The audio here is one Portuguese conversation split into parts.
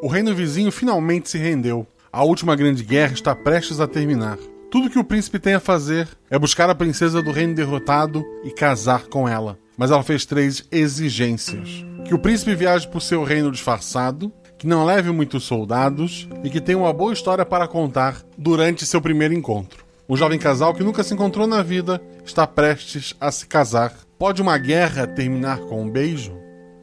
O reino vizinho finalmente se rendeu. A última grande guerra está prestes a terminar. Tudo que o príncipe tem a fazer é buscar a princesa do reino derrotado e casar com ela. Mas ela fez três exigências: que o príncipe viaje por seu reino disfarçado, que não leve muitos soldados e que tenha uma boa história para contar durante seu primeiro encontro. Um jovem casal que nunca se encontrou na vida está prestes a se casar. Pode uma guerra terminar com um beijo?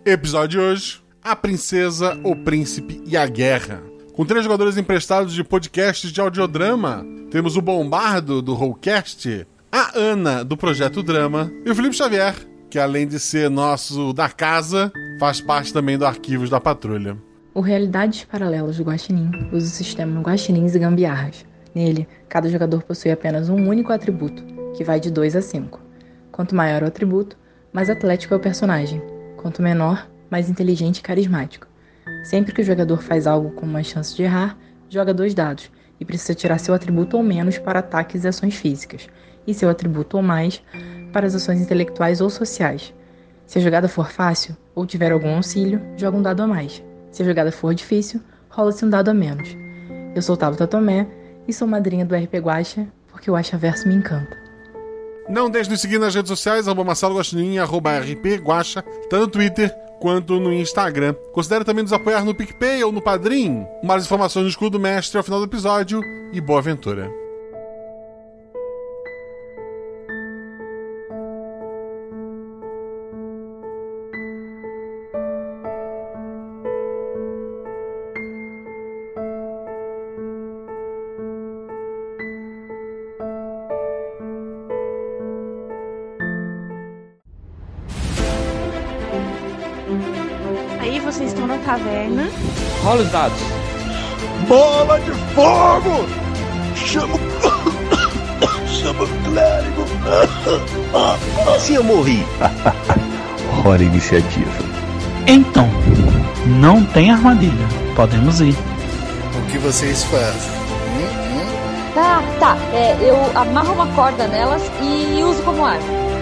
Episódio de hoje: A Princesa, o Príncipe e a Guerra. Com três jogadores emprestados de podcasts de audiodrama, temos o Bombardo, do Rollcast, a Ana, do Projeto Drama, e o Felipe Xavier, que além de ser nosso da casa, faz parte também do Arquivos da Patrulha. O Realidades Paralelas do Guaxinim usa o sistema Guaxinins e Gambiarras. Nele, cada jogador possui apenas um único atributo, que vai de 2 a 5. Quanto maior o atributo, mais atlético é o personagem. Quanto menor, mais inteligente e carismático. Sempre que o jogador faz algo com uma chance de errar, joga dois dados e precisa tirar seu atributo ou menos para ataques e ações físicas, e seu atributo ou mais para as ações intelectuais ou sociais. Se a jogada for fácil ou tiver algum auxílio, joga um dado a mais. Se a jogada for difícil, rola-se um dado a menos. Eu sou Tabata Tomé e sou madrinha do RP Guacha porque o Verso me encanta. Não deixe de seguir nas redes sociais, arroba Marcelo Guaxinim, arroba RP Guacha, tanto no Twitter quanto no Instagram. Considere também nos apoiar no PicPay ou no Padrim. Mais informações no escudo mestre ao final do episódio e boa aventura. Rola os dados. Bola de fogo! Chama. Chama o clérigo. Assim eu morri. Hora iniciativa. Então, não tem armadilha. Podemos ir. O que vocês fazem? Tá, tá. É, eu amarro uma corda nelas e uso como arma.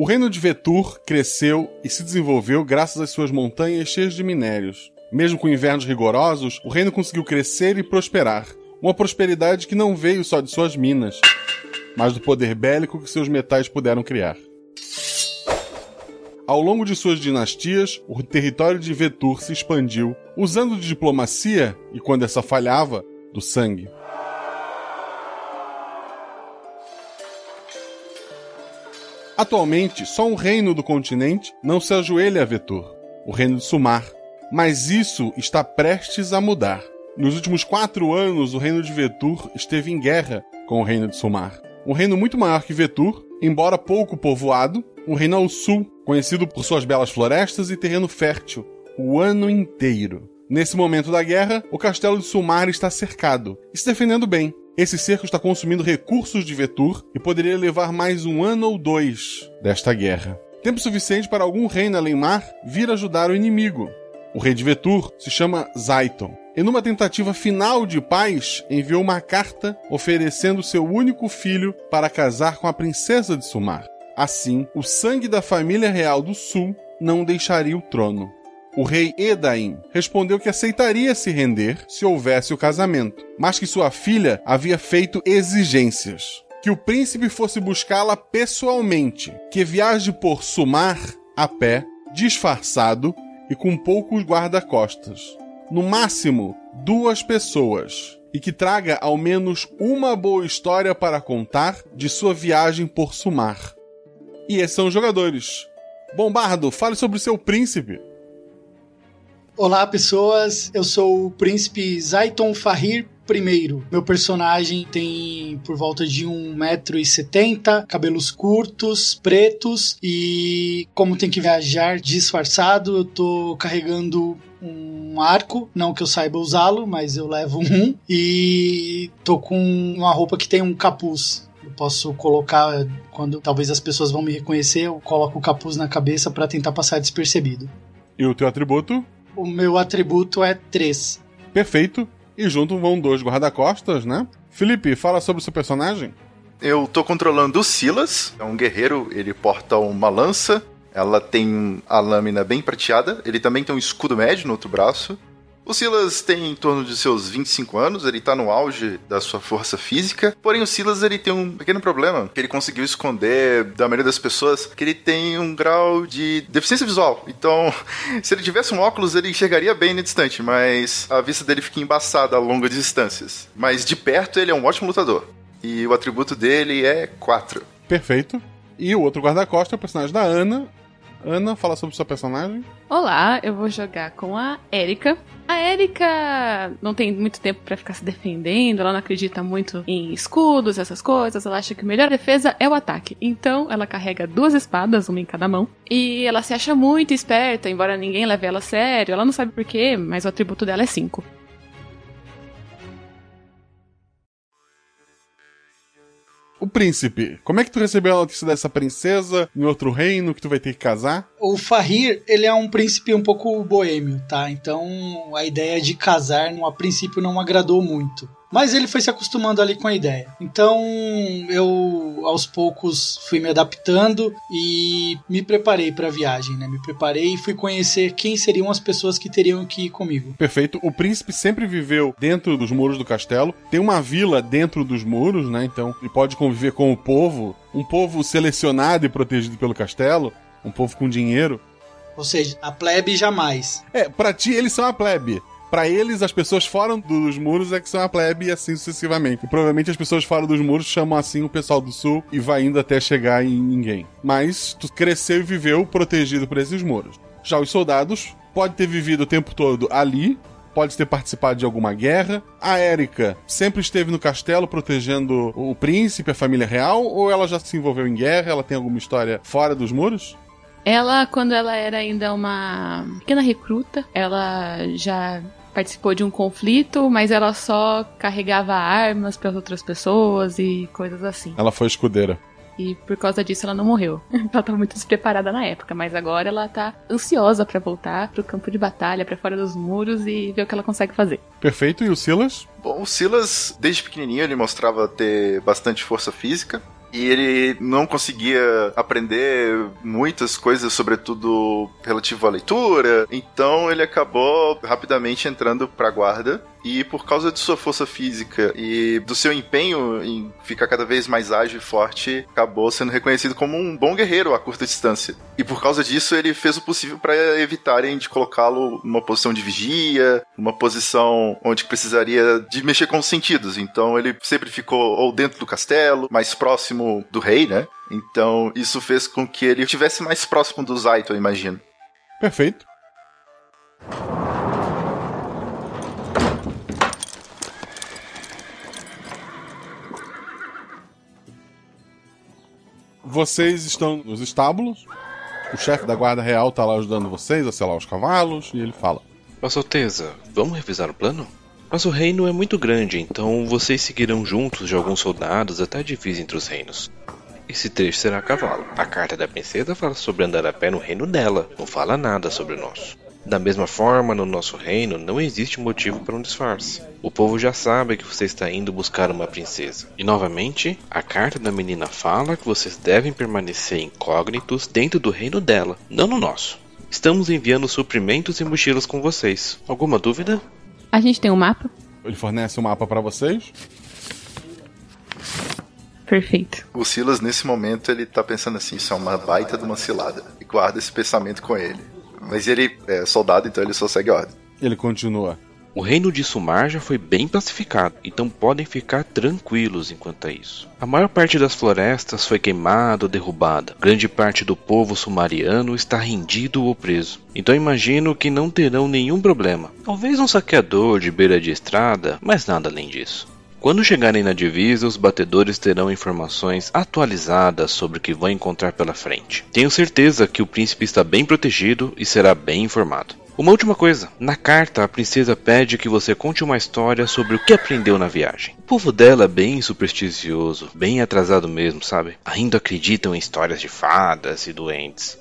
O reino de Vetur cresceu e se desenvolveu graças às suas montanhas cheias de minérios. Mesmo com invernos rigorosos, o reino conseguiu crescer e prosperar. Uma prosperidade que não veio só de suas minas, mas do poder bélico que seus metais puderam criar. Ao longo de suas dinastias, o território de Vetur se expandiu, usando de diplomacia e, quando essa falhava, do sangue. Atualmente, só um reino do continente não se ajoelha a Vetor, o reino de Sumar. Mas isso está prestes a mudar. Nos últimos quatro anos, o reino de Vetur esteve em guerra com o reino de Sumar. Um reino muito maior que Vetur, embora pouco povoado, um reino ao sul, conhecido por suas belas florestas e terreno fértil, o ano inteiro. Nesse momento da guerra, o castelo de Sumar está cercado e se defendendo bem, esse cerco está consumindo recursos de Vetur e poderia levar mais um ano ou dois desta guerra. Tempo suficiente para algum rei na Lenmar vir ajudar o inimigo. O rei de Vetur se chama Zaiton. E numa tentativa final de paz, enviou uma carta oferecendo seu único filho para casar com a princesa de Sumar. Assim, o sangue da família real do Sul não deixaria o trono. O rei Edaim respondeu que aceitaria se render se houvesse o casamento, mas que sua filha havia feito exigências. Que o príncipe fosse buscá-la pessoalmente, que viaje por Sumar a pé, disfarçado e com poucos guarda-costas. No máximo, duas pessoas. E que traga ao menos uma boa história para contar de sua viagem por Sumar. E esses são os jogadores. Bombardo, fale sobre o seu príncipe. Olá, pessoas. Eu sou o príncipe Zaiton Fahir primeiro. Meu personagem tem por volta de 1,70m, cabelos curtos, pretos e como tem que viajar disfarçado, eu tô carregando um arco, não que eu saiba usá-lo, mas eu levo um e tô com uma roupa que tem um capuz. Eu posso colocar quando talvez as pessoas vão me reconhecer, eu coloco o capuz na cabeça para tentar passar despercebido. E o teu atributo? O meu atributo é 3. Perfeito. E junto vão dois guarda-costas, né? Felipe, fala sobre o seu personagem. Eu tô controlando o Silas, é um guerreiro, ele porta uma lança, ela tem a lâmina bem prateada, ele também tem um escudo médio no outro braço. O Silas tem em torno de seus 25 anos, ele tá no auge da sua força física, porém o Silas ele tem um pequeno problema que ele conseguiu esconder da maioria das pessoas, que ele tem um grau de deficiência visual. Então, se ele tivesse um óculos, ele enxergaria bem na distante, mas a vista dele fica embaçada a longas distâncias. Mas de perto ele é um ótimo lutador. E o atributo dele é 4. Perfeito. E o outro guarda-costas é o personagem da Ana, Ana, fala sobre sua personagem. Olá, eu vou jogar com a Erika. A Erika não tem muito tempo para ficar se defendendo, ela não acredita muito em escudos, essas coisas, ela acha que a melhor defesa é o ataque. Então, ela carrega duas espadas, uma em cada mão, e ela se acha muito esperta, embora ninguém leve ela a sério, ela não sabe porquê, mas o atributo dela é 5. O príncipe, como é que tu recebeu a notícia dessa princesa em outro reino que tu vai ter que casar? O Fahir, ele é um príncipe um pouco boêmio, tá? Então a ideia de casar, a princípio, não agradou muito. Mas ele foi se acostumando ali com a ideia. Então eu, aos poucos, fui me adaptando e me preparei para a viagem, né? Me preparei e fui conhecer quem seriam as pessoas que teriam que ir comigo. Perfeito. O príncipe sempre viveu dentro dos muros do castelo. Tem uma vila dentro dos muros, né? Então ele pode conviver com o povo, um povo selecionado e protegido pelo castelo, um povo com dinheiro. Ou seja, a plebe jamais. É, pra ti eles são a plebe. Para eles, as pessoas fora dos muros é que são a plebe e assim sucessivamente. E provavelmente as pessoas fora dos muros chamam assim o pessoal do sul e vai indo até chegar em ninguém. Mas tu cresceu e viveu protegido por esses muros. Já os soldados pode ter vivido o tempo todo ali, pode ter participado de alguma guerra. A Érica sempre esteve no castelo protegendo o príncipe, a família real, ou ela já se envolveu em guerra? Ela tem alguma história fora dos muros? Ela, quando ela era ainda uma pequena recruta, ela já participou de um conflito, mas ela só carregava armas para outras pessoas e coisas assim. Ela foi escudeira. E por causa disso ela não morreu. ela tava muito despreparada na época, mas agora ela tá ansiosa para voltar pro campo de batalha, para fora dos muros e ver o que ela consegue fazer. Perfeito. E o Silas? Bom, o Silas, desde pequenininho, ele mostrava ter bastante força física e ele não conseguia aprender muitas coisas, sobretudo relativo à leitura. Então ele acabou rapidamente entrando para a guarda e por causa de sua força física e do seu empenho em ficar cada vez mais ágil e forte, acabou sendo reconhecido como um bom guerreiro a curta distância. E por causa disso, ele fez o possível para evitarem de colocá-lo numa posição de vigia, numa posição onde precisaria de mexer com os sentidos. Então ele sempre ficou ou dentro do castelo, mais próximo do rei, né? Então isso fez com que ele estivesse mais próximo do Zaito, eu imagino. Perfeito. Vocês estão nos estábulos. O chefe da guarda real tá lá ajudando vocês a selar os cavalos e ele fala: Vossa Alteza, vamos revisar o plano? Mas o reino é muito grande, então vocês seguirão juntos de alguns soldados até a divisa entre os reinos. Esse trecho será a cavalo. A carta da princesa fala sobre andar a pé no reino dela, não fala nada sobre o nosso. Da mesma forma, no nosso reino não existe motivo para um disfarce. O povo já sabe que você está indo buscar uma princesa. E novamente, a carta da menina fala que vocês devem permanecer incógnitos dentro do reino dela, não no nosso. Estamos enviando suprimentos e mochilas com vocês. Alguma dúvida? A gente tem um mapa? Ele fornece um mapa para vocês. Perfeito. O Silas, nesse momento, ele tá pensando assim: isso é uma baita de uma cilada. E guarda esse pensamento com ele. Mas ele é soldado, então ele só segue a ordem. Ele continua. O reino de Sumar já foi bem pacificado, então podem ficar tranquilos enquanto é isso. A maior parte das florestas foi queimada ou derrubada. Grande parte do povo sumariano está rendido ou preso. Então imagino que não terão nenhum problema. Talvez um saqueador de beira de estrada, mas nada além disso. Quando chegarem na divisa, os batedores terão informações atualizadas sobre o que vão encontrar pela frente. Tenho certeza que o príncipe está bem protegido e será bem informado. Uma última coisa: na carta, a princesa pede que você conte uma história sobre o que aprendeu na viagem. O povo dela é bem supersticioso, bem atrasado mesmo, sabe? Ainda acreditam em histórias de fadas e doentes.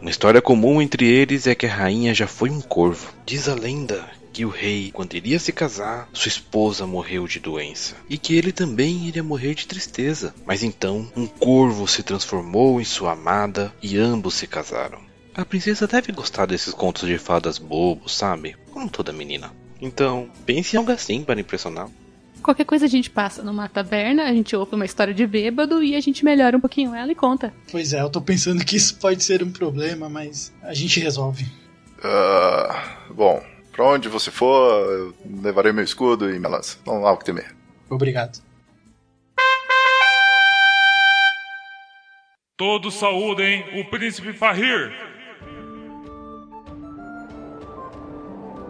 Uma história comum entre eles é que a rainha já foi um corvo. Diz a lenda que o rei, quando iria se casar, sua esposa morreu de doença e que ele também iria morrer de tristeza. Mas então, um corvo se transformou em sua amada e ambos se casaram. A princesa deve gostar desses contos de fadas bobos, sabe? Como toda menina. Então, pense em algo assim para impressionar. Qualquer coisa a gente passa numa taberna, a gente ouve uma história de bêbado e a gente melhora um pouquinho ela e conta. Pois é, eu tô pensando que isso pode ser um problema, mas a gente resolve. Uh, bom, pra onde você for, eu levarei meu escudo e minha lança. Não há o que temer. Obrigado. Todos saúdem o príncipe Fahir.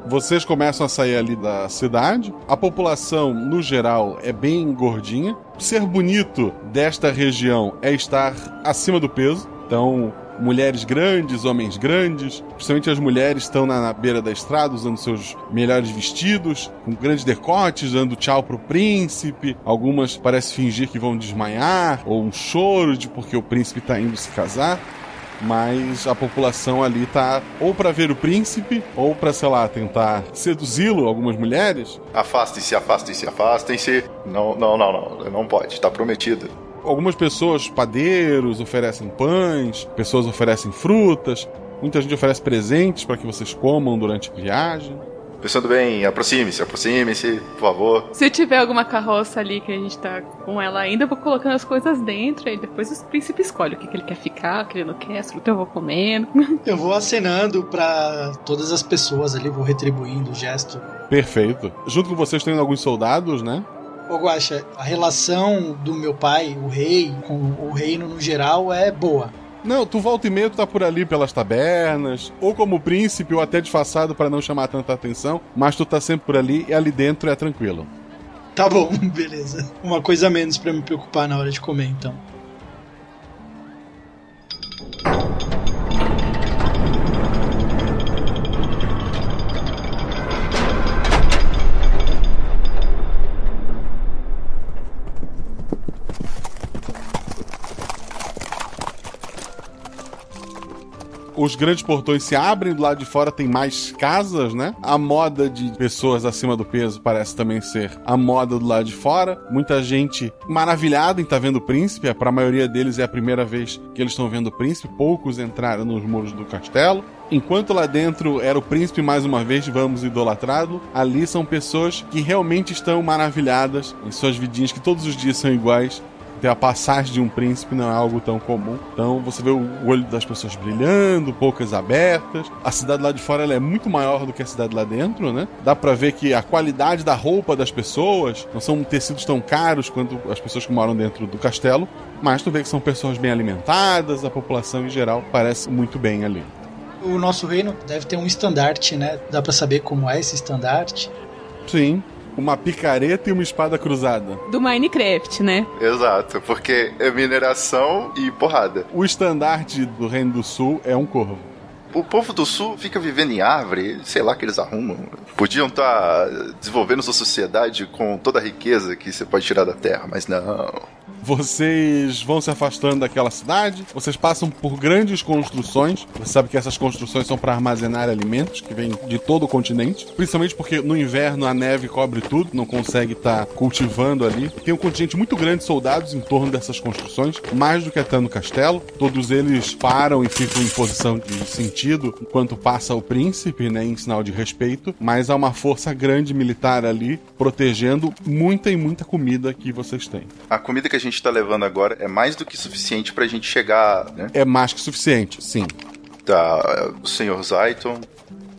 Vocês começam a sair ali da cidade. A população, no geral, é bem gordinha. Ser bonito desta região é estar acima do peso. Então, mulheres grandes, homens grandes. Principalmente as mulheres estão na, na, beira da estrada usando seus melhores vestidos, com grandes decotes, dando tchau pro príncipe. Algumas parecem fingir que vão desmaiar, ou um choro de porque o príncipe está indo se casar mas a população ali tá ou para ver o príncipe ou para, sei lá, tentar seduzi-lo, algumas mulheres. Afastem-se, afastem-se, afastem-se. Não, não, não, não, não pode, tá prometido. Algumas pessoas, padeiros, oferecem pães, pessoas oferecem frutas, muita gente oferece presentes para que vocês comam durante a viagem. Pensando bem, aproxime-se, aproxime-se, por favor. Se tiver alguma carroça ali que a gente tá com ela ainda, eu vou colocando as coisas dentro e depois o príncipe escolhe o que, que ele quer ficar, o que ele não quer, fruta eu vou comendo. Eu vou acenando para todas as pessoas ali, vou retribuindo o gesto. Perfeito. Junto com vocês tem alguns soldados, né? Ô Guaxa, a relação do meu pai, o rei, com o reino no geral é boa. Não, tu volta e meia, tu tá por ali pelas tabernas, ou como príncipe, ou até disfarçado para não chamar tanta atenção, mas tu tá sempre por ali e ali dentro é tranquilo. Tá bom, beleza. Uma coisa a menos para me preocupar na hora de comer, então. Os grandes portões se abrem, do lado de fora tem mais casas, né? A moda de pessoas acima do peso parece também ser a moda do lado de fora. Muita gente maravilhada em estar tá vendo o príncipe, para a maioria deles é a primeira vez que eles estão vendo o príncipe, poucos entraram nos muros do castelo. Enquanto lá dentro era o príncipe mais uma vez, vamos idolatrá-lo, ali são pessoas que realmente estão maravilhadas em suas vidinhas, que todos os dias são iguais, ter a passagem de um príncipe não é algo tão comum. Então você vê o olho das pessoas brilhando, bocas abertas. A cidade lá de fora é muito maior do que a cidade lá dentro, né? Dá para ver que a qualidade da roupa das pessoas não são tecidos tão caros quanto as pessoas que moram dentro do castelo, mas tu vê que são pessoas bem alimentadas, a população em geral parece muito bem ali. O nosso reino deve ter um estandarte, né? Dá para saber como é esse estandarte? Sim, uma picareta e uma espada cruzada. Do Minecraft, né? Exato, porque é mineração e porrada. O estandarte do Reino do Sul é um corvo. O povo do sul fica vivendo em árvore, sei lá que eles arrumam. Podiam estar tá desenvolvendo sua sociedade com toda a riqueza que você pode tirar da terra, mas não. Vocês vão se afastando daquela cidade, vocês passam por grandes construções. Você sabe que essas construções são para armazenar alimentos que vêm de todo o continente, principalmente porque no inverno a neve cobre tudo, não consegue estar tá cultivando ali. Tem um contingente muito grande de soldados em torno dessas construções, mais do que até no castelo. Todos eles param e ficam em posição de sentido enquanto passa o príncipe, né, em sinal de respeito, mas há uma força grande militar ali protegendo muita e muita comida que vocês têm. A comida que a gente gente está levando agora é mais do que suficiente para a gente chegar, né? É mais que suficiente, sim. Tá, o senhor Zaiton.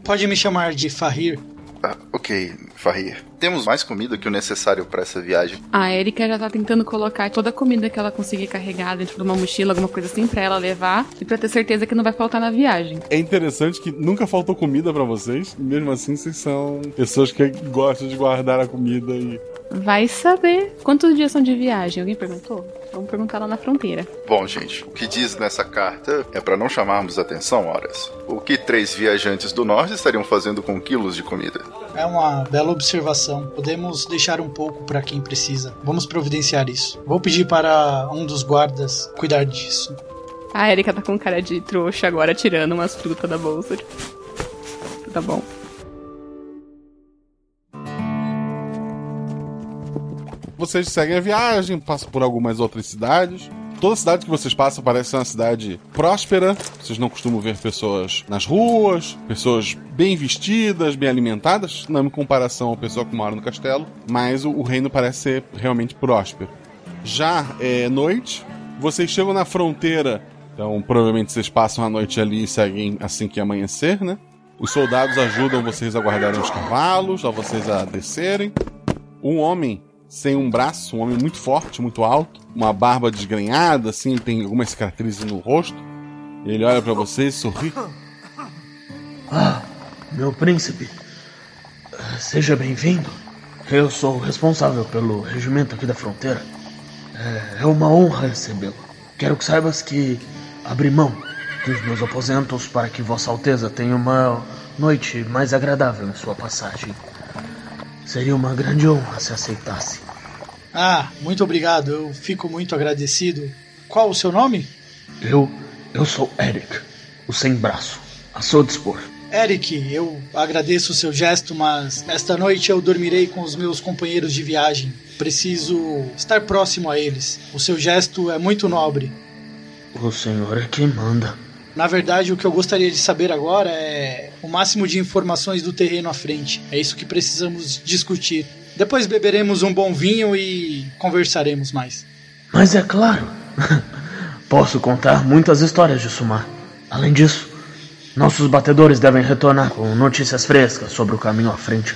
Pode me chamar de Fahir. Ah, ok, Farrir. Temos mais comida que o necessário para essa viagem. A Erika já tá tentando colocar toda a comida que ela conseguir carregar dentro de uma mochila, alguma coisa assim, pra ela levar e pra ter certeza que não vai faltar na viagem. É interessante que nunca faltou comida pra vocês, mesmo assim vocês são pessoas que gostam de guardar a comida e. Vai saber quantos dias são de viagem. Alguém perguntou? Vamos perguntar lá na fronteira. Bom, gente, o que diz nessa carta é para não chamarmos atenção, horas. O que três viajantes do norte estariam fazendo com quilos de comida? É uma bela observação. Podemos deixar um pouco para quem precisa. Vamos providenciar isso. Vou pedir para um dos guardas cuidar disso. A Erika tá com cara de trouxa agora, tirando umas frutas da bolsa. Tá bom. Vocês seguem a viagem, passam por algumas outras cidades. Toda cidade que vocês passam parece uma cidade próspera. Vocês não costumam ver pessoas nas ruas, pessoas bem vestidas, bem alimentadas, não em comparação ao pessoal que mora no castelo. Mas o, o reino parece ser realmente próspero. Já é noite, vocês chegam na fronteira, então provavelmente vocês passam a noite ali e seguem assim que amanhecer, né? Os soldados ajudam vocês a guardarem os cavalos, a vocês a descerem. Um homem sem um braço, um homem muito forte, muito alto, uma barba desgrenhada, assim, tem algumas cicatrizes no rosto. Ele olha para vocês e sorri. Ah, meu príncipe, seja bem-vindo. Eu sou o responsável pelo regimento aqui da fronteira. É, é uma honra recebê-lo. Quero que saibas que abri mão dos meus aposentos para que Vossa Alteza tenha uma noite mais agradável em sua passagem. Seria uma grande honra se aceitasse. Ah, muito obrigado. Eu fico muito agradecido. Qual o seu nome? Eu. Eu sou Eric, o sem braço. A seu dispor. Eric, eu agradeço o seu gesto, mas esta noite eu dormirei com os meus companheiros de viagem. Preciso estar próximo a eles. O seu gesto é muito nobre. O senhor é quem manda. Na verdade, o que eu gostaria de saber agora é o máximo de informações do terreno à frente. É isso que precisamos discutir. Depois beberemos um bom vinho e conversaremos mais. Mas é claro. Posso contar muitas histórias de Sumar. Além disso, nossos batedores devem retornar com notícias frescas sobre o caminho à frente.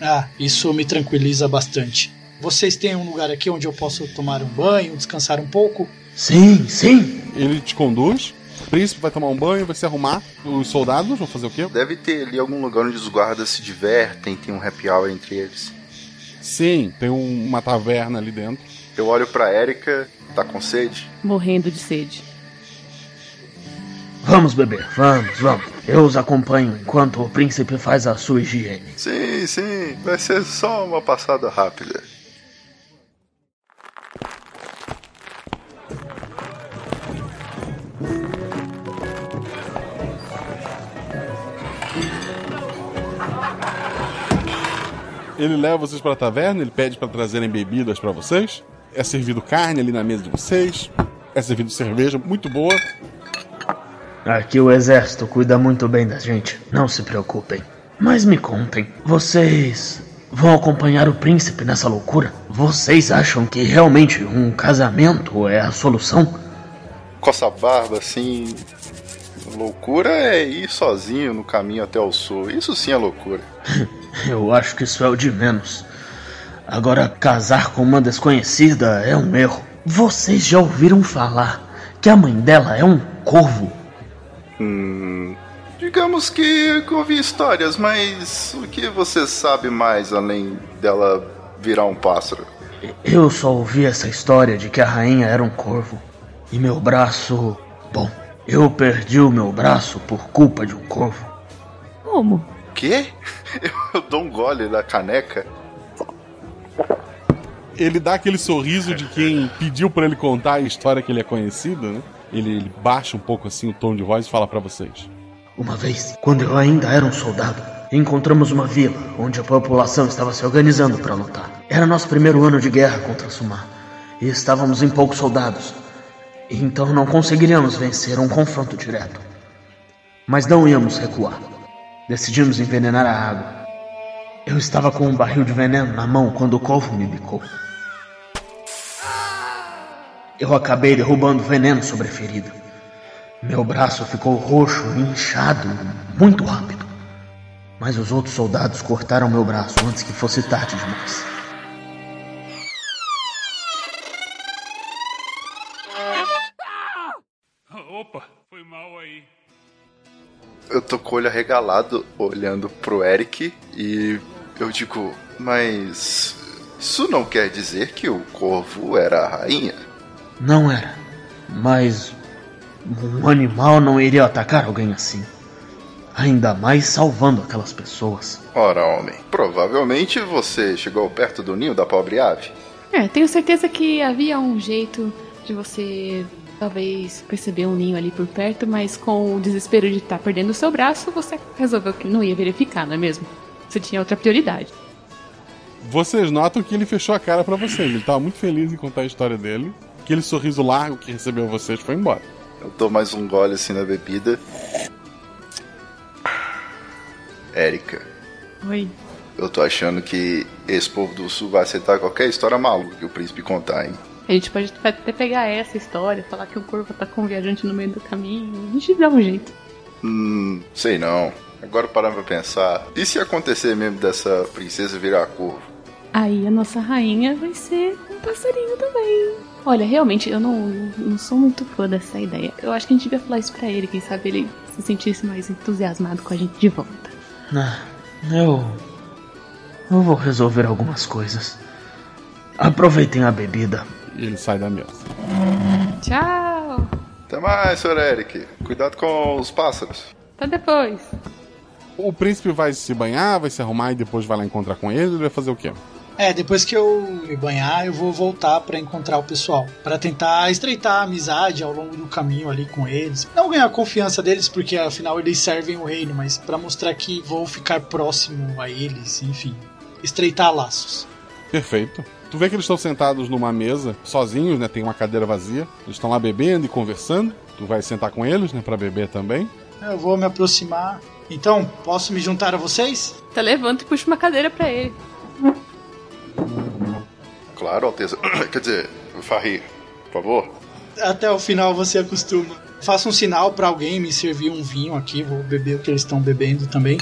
Ah, isso me tranquiliza bastante. Vocês têm um lugar aqui onde eu posso tomar um banho, descansar um pouco? Sim, sim. Ele te conduz. O príncipe vai tomar um banho, vai se arrumar. Os soldados vão fazer o quê? Deve ter ali algum lugar onde os guardas se divertem, tem um happy hour entre eles. Sim, tem um, uma taverna ali dentro. Eu olho pra Erika, tá com sede? Morrendo de sede. Vamos beber, vamos, vamos. Eu os acompanho enquanto o príncipe faz a sua higiene. Sim, sim, vai ser só uma passada rápida. Ele leva vocês pra taverna, ele pede para trazerem bebidas para vocês. É servido carne ali na mesa de vocês. É servido cerveja muito boa. Aqui o exército cuida muito bem da gente, não se preocupem. Mas me contem, vocês vão acompanhar o príncipe nessa loucura? Vocês acham que realmente um casamento é a solução? Coça a barba assim. Loucura é ir sozinho no caminho até o sul. Isso sim é loucura. Eu acho que isso é o de menos. Agora, casar com uma desconhecida é um erro. Vocês já ouviram falar que a mãe dela é um corvo? Hum. Digamos que ouvi histórias, mas o que você sabe mais além dela virar um pássaro? Eu só ouvi essa história de que a rainha era um corvo. E meu braço. Bom, eu perdi o meu braço por culpa de um corvo. Como? Quê? Eu dou um gole na caneca. Ele dá aquele sorriso de quem pediu para ele contar a história que ele é conhecido, né? Ele, ele baixa um pouco assim o tom de voz e fala para vocês. Uma vez, quando eu ainda era um soldado, encontramos uma vila onde a população estava se organizando para lutar. Era nosso primeiro ano de guerra contra Sumar e estávamos em poucos soldados. Então não conseguiríamos vencer um confronto direto. Mas não íamos recuar. Decidimos envenenar a água. Eu estava com um barril de veneno na mão quando o corvo me bicou. Eu acabei derrubando veneno sobre a ferida. Meu braço ficou roxo e inchado muito rápido. Mas os outros soldados cortaram meu braço antes que fosse tarde demais. Eu tô com o olho arregalado olhando pro Eric e eu digo, mas isso não quer dizer que o corvo era a rainha? Não era. Mas um animal não iria atacar alguém assim. Ainda mais salvando aquelas pessoas. Ora, homem, provavelmente você chegou perto do ninho da pobre ave. É, tenho certeza que havia um jeito de você talvez perceber um ninho ali por perto, mas com o desespero de estar perdendo o seu braço, você resolveu que não ia verificar, não é mesmo? Você tinha outra prioridade. Vocês notam que ele fechou a cara para vocês. Ele tava muito feliz em contar a história dele. Aquele sorriso largo que recebeu vocês foi embora. Eu dou mais um gole assim na bebida. Érica, Oi. eu tô achando que esse povo do sul vai aceitar qualquer história maluca que o príncipe contar, hein? A gente pode até pegar essa história, falar que o corvo tá com um viajante no meio do caminho. A gente dá um jeito. Hum, sei não. Agora parando pra pensar. E se acontecer mesmo dessa princesa virar corvo? Aí a nossa rainha vai ser um passarinho também. Olha, realmente, eu não, não sou muito fã dessa ideia. Eu acho que a gente devia falar isso pra ele, quem sabe ele se sentisse mais entusiasmado com a gente de volta. Ah, eu. Eu vou resolver algumas coisas. Aproveitem a bebida. E ele sai da mesa. Tchau! Até mais, Sr. Eric. Cuidado com os pássaros. Até depois. O príncipe vai se banhar, vai se arrumar e depois vai lá encontrar com ele. Ele vai fazer o quê? É, depois que eu me banhar, eu vou voltar pra encontrar o pessoal, Pra tentar estreitar a amizade ao longo do caminho ali com eles. Não ganhar a confiança deles, porque afinal eles servem o reino, mas pra mostrar que vou ficar próximo a eles, enfim, estreitar laços. Perfeito. Tu vê que eles estão sentados numa mesa, sozinhos, né? Tem uma cadeira vazia. Eles estão lá bebendo e conversando. Tu vai sentar com eles, né? Pra beber também. Eu vou me aproximar. Então, posso me juntar a vocês? Tá levanta e puxa uma cadeira pra ele. Claro, Alteza. Quer dizer, Farri, por favor. Até o final você acostuma. Faça um sinal pra alguém me servir um vinho aqui, vou beber o que eles estão bebendo também.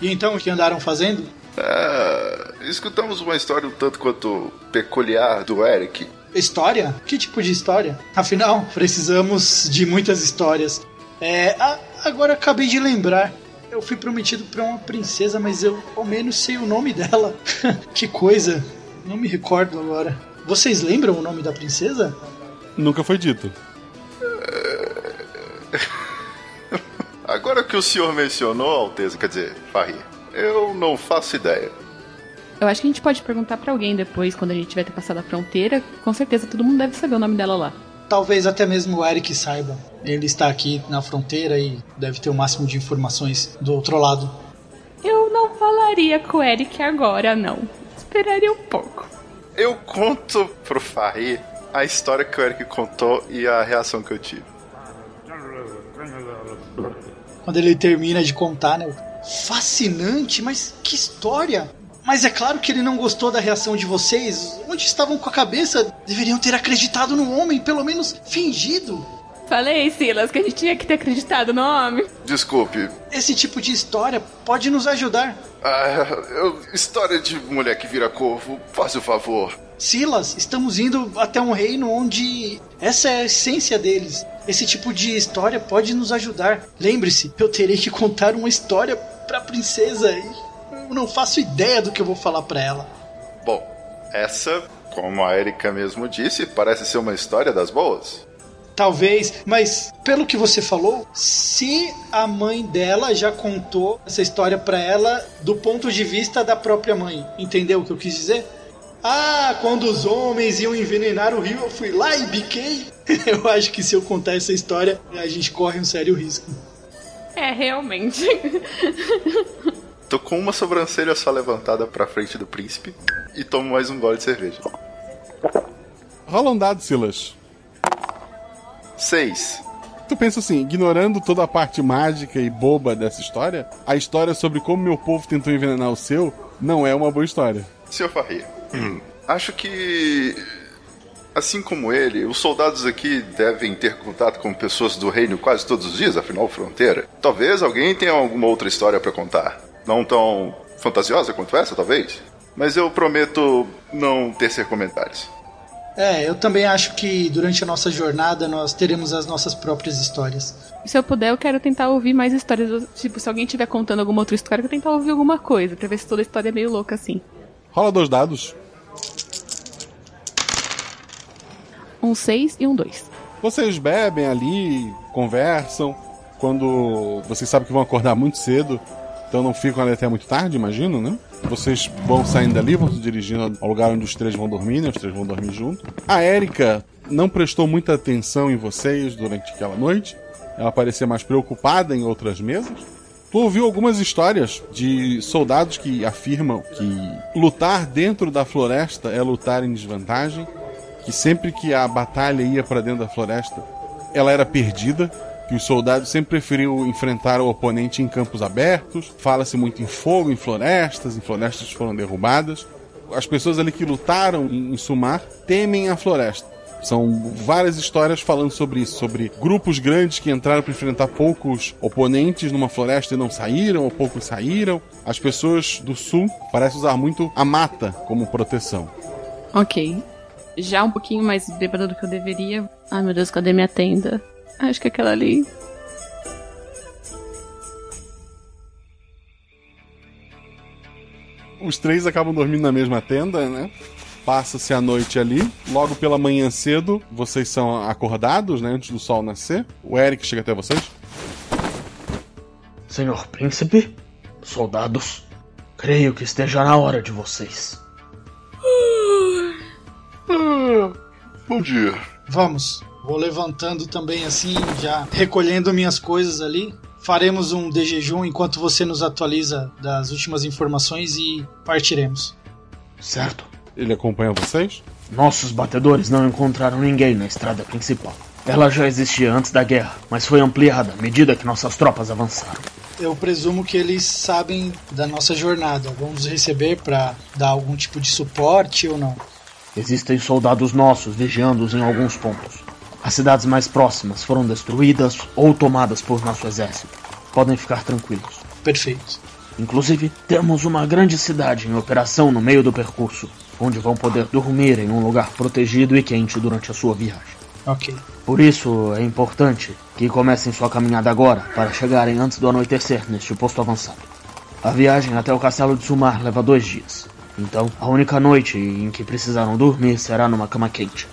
E então, o que andaram fazendo? É, escutamos uma história um tanto quanto peculiar do Eric. História? Que tipo de história? Afinal, precisamos de muitas histórias. É, a- agora acabei de lembrar. Eu fui prometido pra uma princesa, mas eu ao menos sei o nome dela. que coisa. Não me recordo agora. Vocês lembram o nome da princesa? Nunca foi dito. Agora que o senhor mencionou, Alteza, quer dizer, Farri, eu não faço ideia. Eu acho que a gente pode perguntar pra alguém depois, quando a gente tiver ter passado a fronteira. Com certeza todo mundo deve saber o nome dela lá. Talvez até mesmo o Eric saiba. Ele está aqui na fronteira e deve ter o máximo de informações do outro lado. Eu não falaria com o Eric agora, não. Esperaria um pouco. Eu conto pro Farri a história que o Eric contou e a reação que eu tive. Quando ele termina de contar, né? Fascinante, mas que história! Mas é claro que ele não gostou da reação de vocês. Onde estavam com a cabeça? Deveriam ter acreditado no homem, pelo menos fingido. Falei, Silas, que a gente tinha que ter acreditado no homem. Desculpe. Esse tipo de história pode nos ajudar. Ah, eu- história de mulher que vira corvo, faz o favor. Silas, estamos indo até um reino onde essa é a essência deles. Esse tipo de história pode nos ajudar. Lembre-se, eu terei que contar uma história pra princesa e eu não faço ideia do que eu vou falar pra ela. Bom, essa, como a Erika mesmo disse, parece ser uma história das boas. Talvez, mas pelo que você falou, se a mãe dela já contou essa história pra ela do ponto de vista da própria mãe, entendeu o que eu quis dizer? Ah, quando os homens iam envenenar o rio, eu fui lá e biquei. Eu acho que se eu contar essa história, a gente corre um sério risco. É, realmente. Tô com uma sobrancelha só levantada pra frente do príncipe e tomo mais um gole de cerveja. Rola um dado, Silas. Seis. Tu pensa assim, ignorando toda a parte mágica e boba dessa história, a história sobre como meu povo tentou envenenar o seu não é uma boa história. Senhor Farri, acho que Assim como ele, os soldados aqui devem ter contato com pessoas do reino quase todos os dias, afinal, fronteira. Talvez alguém tenha alguma outra história para contar. Não tão fantasiosa quanto essa, talvez. Mas eu prometo não tecer comentários. É, eu também acho que durante a nossa jornada nós teremos as nossas próprias histórias. Se eu puder, eu quero tentar ouvir mais histórias. Tipo, se alguém estiver contando alguma outra história, eu quero tentar ouvir alguma coisa, pra ver se toda a história é meio louca assim. Rola dois dados. Um 6 e um 2. Vocês bebem ali, conversam. Quando vocês sabem que vão acordar muito cedo, então não ficam ali até muito tarde, imagino, né? Vocês vão saindo dali, vão se dirigindo ao lugar onde os três vão dormir, né? Os três vão dormir junto. A Erika não prestou muita atenção em vocês durante aquela noite. Ela parecia mais preocupada em outras mesas. Tu ouviu algumas histórias de soldados que afirmam que lutar dentro da floresta é lutar em desvantagem, que sempre que a batalha ia para dentro da floresta, ela era perdida, que os soldados sempre preferiam enfrentar o oponente em campos abertos. Fala-se muito em fogo, em florestas, em florestas que foram derrubadas. As pessoas ali que lutaram em Sumar temem a floresta. São várias histórias falando sobre isso, sobre grupos grandes que entraram para enfrentar poucos oponentes numa floresta e não saíram, ou poucos saíram. As pessoas do sul parecem usar muito a mata como proteção. Ok. Já um pouquinho mais bêbada do que eu deveria. Ai meu Deus, cadê minha tenda? Acho que é aquela ali. Os três acabam dormindo na mesma tenda, né? Passa-se a noite ali. Logo pela manhã cedo, vocês são acordados, né? Antes do sol nascer. O Eric chega até vocês. Senhor Príncipe, soldados, creio que esteja na hora de vocês. Bom dia. Vamos. Vou levantando também assim, já recolhendo minhas coisas ali. Faremos um de jejum enquanto você nos atualiza das últimas informações e partiremos. Certo. Ele acompanha vocês? Nossos batedores não encontraram ninguém na estrada principal. Ela já existia antes da guerra, mas foi ampliada à medida que nossas tropas avançaram. Eu presumo que eles sabem da nossa jornada. Vamos receber para dar algum tipo de suporte ou não? Existem soldados nossos vigiando-os em alguns pontos. As cidades mais próximas foram destruídas ou tomadas por nosso exército. Podem ficar tranquilos. Perfeito. Inclusive, temos uma grande cidade em operação no meio do percurso, onde vão poder dormir em um lugar protegido e quente durante a sua viagem. Ok. Por isso, é importante que comecem sua caminhada agora, para chegarem antes do anoitecer neste posto avançado. A viagem até o castelo de Sumar leva dois dias. Então, a única noite em que precisarão dormir será numa cama quente.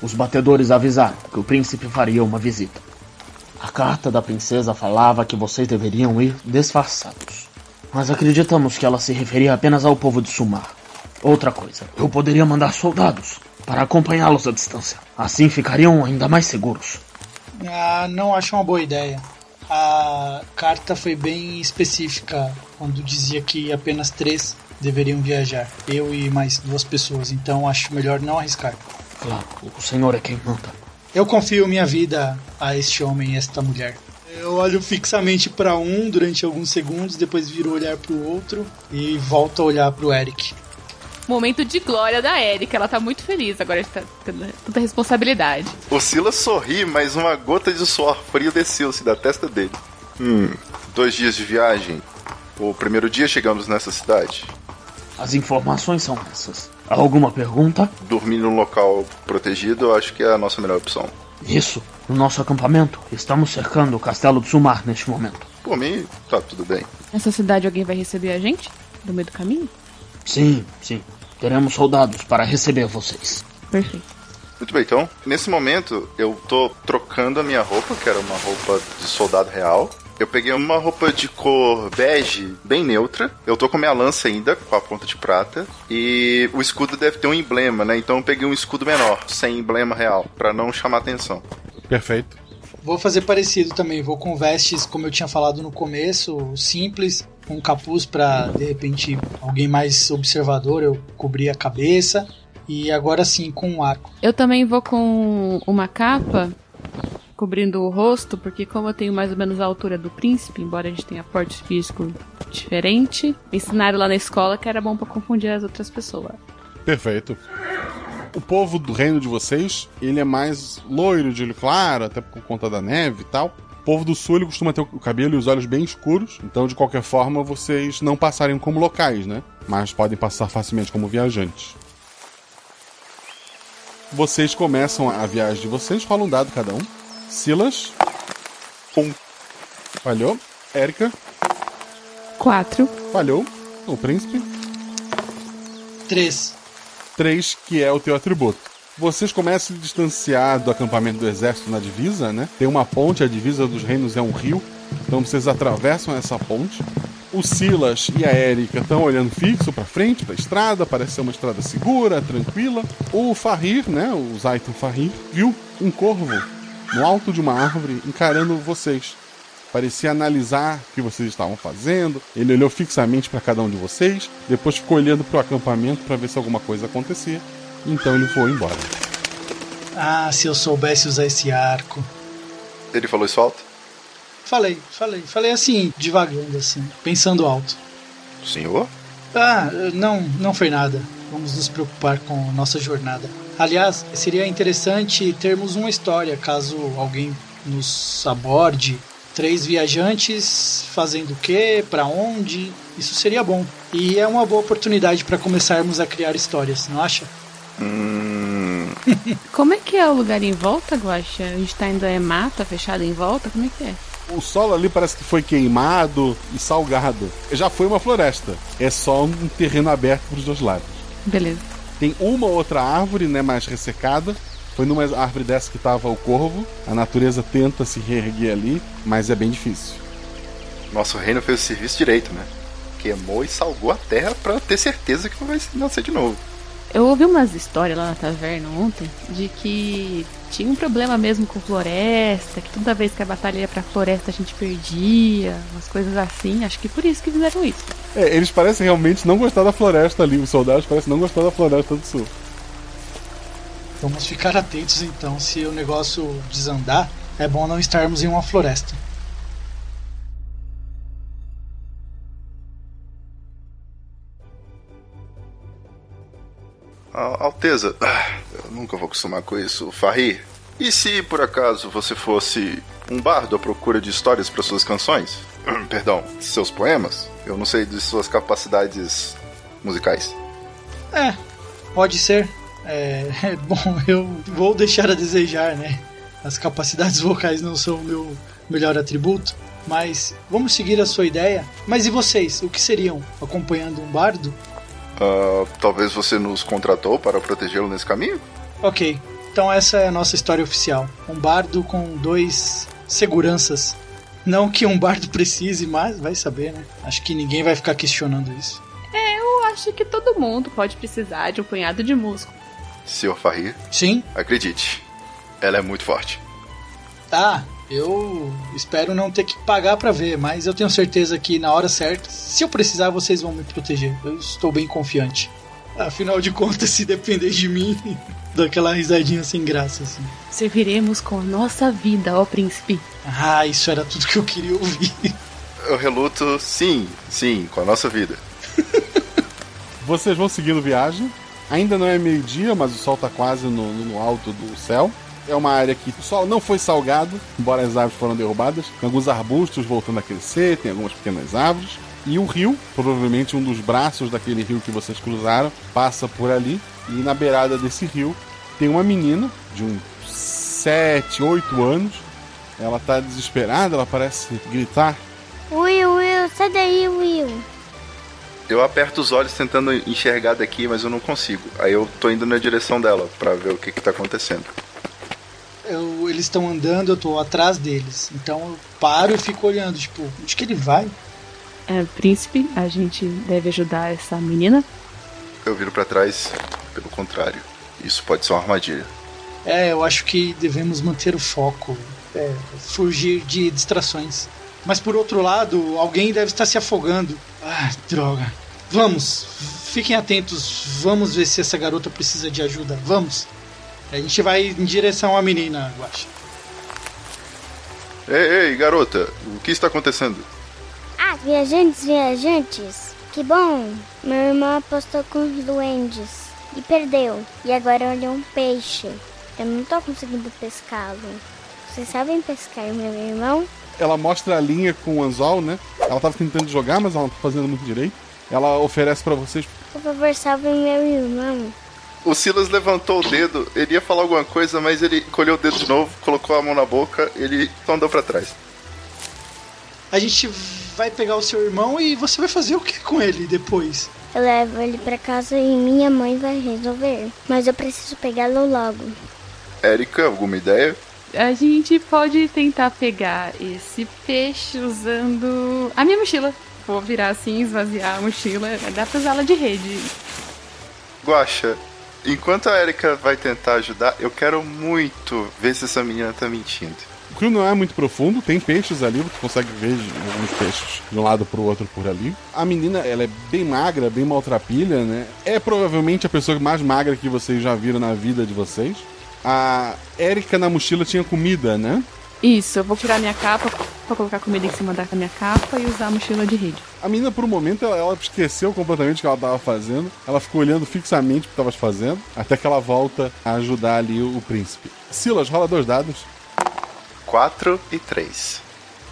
Os batedores avisaram que o príncipe faria uma visita. A carta da princesa falava que vocês deveriam ir disfarçados. Mas acreditamos que ela se referia apenas ao povo de Sumar. Outra coisa, eu poderia mandar soldados para acompanhá-los à distância. Assim ficariam ainda mais seguros. Ah, não acho uma boa ideia. A carta foi bem específica quando dizia que apenas três deveriam viajar. Eu e mais duas pessoas. Então acho melhor não arriscar. Claro, o senhor é quem manda. Eu confio minha vida a este homem e esta mulher. Eu olho fixamente para um durante alguns segundos, depois viro o olhar para o outro e volto a olhar para o Eric. Momento de glória da Erika. Ela tá muito feliz agora de tá tendo tanta responsabilidade. O Silas sorri, mas uma gota de suor frio desceu-se da testa dele. Hum, dois dias de viagem. O primeiro dia chegamos nessa cidade. As informações são essas. Alguma pergunta? Dormir num local protegido eu acho que é a nossa melhor opção. Isso. No nosso acampamento, estamos cercando o castelo de Sumar neste momento. Por mim, tá tudo bem. Nessa cidade alguém vai receber a gente? No meio do caminho? Sim, sim. Teremos soldados para receber vocês. Perfeito. Muito bem, então, nesse momento eu tô trocando a minha roupa, que era uma roupa de soldado real. Eu peguei uma roupa de cor bege, bem neutra. Eu tô com a minha lança ainda, com a ponta de prata. E o escudo deve ter um emblema, né? Então eu peguei um escudo menor, sem emblema real, para não chamar atenção. Perfeito. Vou fazer parecido também. Vou com vestes, como eu tinha falado no começo, simples, com um capuz para de repente alguém mais observador eu cobrir a cabeça. E agora sim com um arco. Eu também vou com uma capa cobrindo o rosto, porque como eu tenho mais ou menos a altura do príncipe, embora a gente tenha porte físico diferente, me ensinaram lá na escola que era bom para confundir as outras pessoas. Perfeito. O povo do reino de vocês, ele é mais loiro, de olho claro, até por conta da neve e tal. O povo do sul ele costuma ter o cabelo e os olhos bem escuros, então de qualquer forma vocês não passariam como locais, né? Mas podem passar facilmente como viajantes. Vocês começam a viagem de vocês, rola um dado cada um. Silas. Um. Falhou. Érica. Quatro. Falhou. O príncipe. Três. Três, que é o teu atributo. Vocês começam a se distanciar do acampamento do exército na divisa, né? Tem uma ponte, a divisa dos reinos é um rio. Então vocês atravessam essa ponte. O Silas e a Érica estão olhando fixo para frente, para a estrada, parece ser uma estrada segura, tranquila. O Farrir, né, o Zaiton Farrir, viu um corvo no alto de uma árvore encarando vocês. Parecia analisar o que vocês estavam fazendo. Ele olhou fixamente para cada um de vocês, depois ficou olhando para o acampamento para ver se alguma coisa acontecia. Então ele foi embora. Ah, se eu soubesse usar esse arco. Ele falou isso alto? Falei, falei. Falei assim, devagando, assim, pensando alto. Senhor? Ah, não, não foi nada. Vamos nos preocupar com nossa jornada. Aliás, seria interessante termos uma história caso alguém nos aborde. Três viajantes fazendo o quê? Para onde? Isso seria bom. E é uma boa oportunidade para começarmos a criar histórias, não acha? Hum. Como é que é o lugar em volta, Guaxa? A gente tá indo é mata, fechado em volta? Como é que é? O solo ali parece que foi queimado e salgado. Já foi uma floresta. É só um terreno aberto para os dois lados. Beleza. Tem uma outra árvore, né, mais ressecada. Foi numa árvore dessa que estava o corvo. A natureza tenta se reerguer ali, mas é bem difícil. Nosso reino fez o serviço direito, né? Queimou e salgou a terra para ter certeza que não vai nascer de novo. Eu ouvi umas histórias lá na taverna ontem de que tinha um problema mesmo com floresta, que toda vez que a batalha ia pra floresta a gente perdia, umas coisas assim. Acho que por isso que fizeram isso. É, eles parecem realmente não gostar da floresta ali. Os soldados parecem não gostar da floresta do sul. Vamos ficar atentos então. Se o negócio desandar, é bom não estarmos em uma floresta. Alteza, ah, eu nunca vou acostumar com isso. Farri, e se por acaso você fosse um bardo à procura de histórias para suas canções? Perdão, seus poemas? Eu não sei de suas capacidades musicais. É, pode ser. É, é bom, eu vou deixar a desejar, né? As capacidades vocais não são o meu melhor atributo. Mas vamos seguir a sua ideia. Mas e vocês? O que seriam? Acompanhando um bardo? Uh, talvez você nos contratou para protegê-lo nesse caminho? Ok, então essa é a nossa história oficial. Um bardo com dois seguranças. Não que um bardo precise, mas vai saber, né? Acho que ninguém vai ficar questionando isso. É, eu acho que todo mundo pode precisar de um punhado de músculo. Sr. Farri? Sim? Acredite, ela é muito forte. Tá, eu espero não ter que pagar para ver, mas eu tenho certeza que na hora certa, se eu precisar, vocês vão me proteger. Eu estou bem confiante. Afinal de contas, se depender de mim, daquela risadinha sem graça, assim. Serviremos com a nossa vida, ó príncipe. Ah, isso era tudo que eu queria ouvir. Eu reluto, sim, sim, com a nossa vida. Vocês vão seguindo viagem. Ainda não é meio-dia, mas o sol está quase no, no alto do céu. É uma área que o sol não foi salgado, embora as árvores foram derrubadas. Tem alguns arbustos voltando a crescer, tem algumas pequenas árvores. E o rio, provavelmente um dos braços daquele rio que vocês cruzaram, passa por ali. E na beirada desse rio tem uma menina de uns 7, 8 anos. Ela tá desesperada, ela parece gritar. Will, Will, sai daí, Will. Eu aperto os olhos tentando enxergar daqui, mas eu não consigo. Aí eu tô indo na direção dela para ver o que que tá acontecendo. Eu, eles estão andando, eu tô atrás deles. Então eu paro e fico olhando, tipo, onde que ele vai? É, príncipe, a gente deve ajudar essa menina? Eu viro para trás, pelo contrário. Isso pode ser uma armadilha. É, eu acho que devemos manter o foco, é, fugir de distrações. Mas por outro lado, alguém deve estar se afogando. Ah, droga. Vamos, fiquem atentos. Vamos ver se essa garota precisa de ajuda. Vamos. A gente vai em direção à menina, Guaxa. Ei, ei, garota, o que está acontecendo? Ah, viajantes, viajantes. Que bom. Meu irmão apostou com os duendes. e perdeu. E agora ele é um peixe. Eu não tô conseguindo pescá-lo. Vocês sabem pescar meu irmão? Ela mostra a linha com o anzol, né? Ela tava tentando jogar, mas ela não tá fazendo muito direito. Ela oferece para vocês. Por favor, salvem meu irmão. O Silas levantou o dedo, ele ia falar alguma coisa, mas ele colheu o dedo de novo, colocou a mão na boca, ele só andou pra trás. A gente vai pegar o seu irmão e você vai fazer o que com ele depois? Eu levo ele pra casa e minha mãe vai resolver. Mas eu preciso pegá-lo logo. Érica, alguma ideia? A gente pode tentar pegar esse peixe usando a minha mochila. Vou virar assim, esvaziar a mochila. Dá pra usá-la de rede. Guaxa, enquanto a Erika vai tentar ajudar, eu quero muito ver se essa menina tá mentindo. O rio não é muito profundo, tem peixes ali, você consegue ver alguns peixes de um lado pro outro por ali. A menina, ela é bem magra, bem maltrapilha, né? É provavelmente a pessoa mais magra que vocês já viram na vida de vocês. A Erika na mochila tinha comida, né? Isso, eu vou tirar minha capa pra colocar comida em cima da minha capa e usar a mochila de rede. A menina, por um momento, ela, ela esqueceu completamente o que ela tava fazendo. Ela ficou olhando fixamente o que tava fazendo, até que ela volta a ajudar ali o, o príncipe. Silas, rola dois dados. 4 e 3.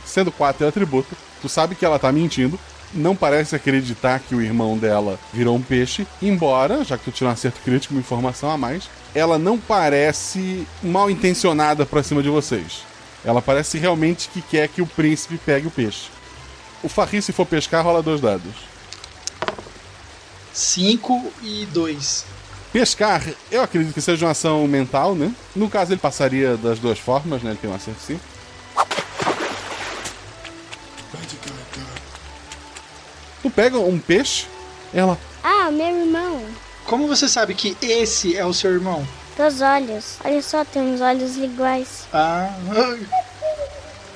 Sendo 4 é atributo, tu sabe que ela tá mentindo, não parece acreditar que o irmão dela virou um peixe, embora, já que tu tirou um acerto crítico, uma informação a mais, ela não parece mal intencionada pra cima de vocês. Ela parece realmente que quer que o príncipe pegue o peixe. O Farri, se for pescar, rola dois dados. 5 e 2. Pescar, eu acredito que seja uma ação mental, né? No caso, ele passaria das duas formas, né? Ele tem um acerto sim. Tu pega um peixe, ela. Ah, meu irmão. Como você sabe que esse é o seu irmão? Dos olhos. Olha só, tem uns olhos iguais. Ah.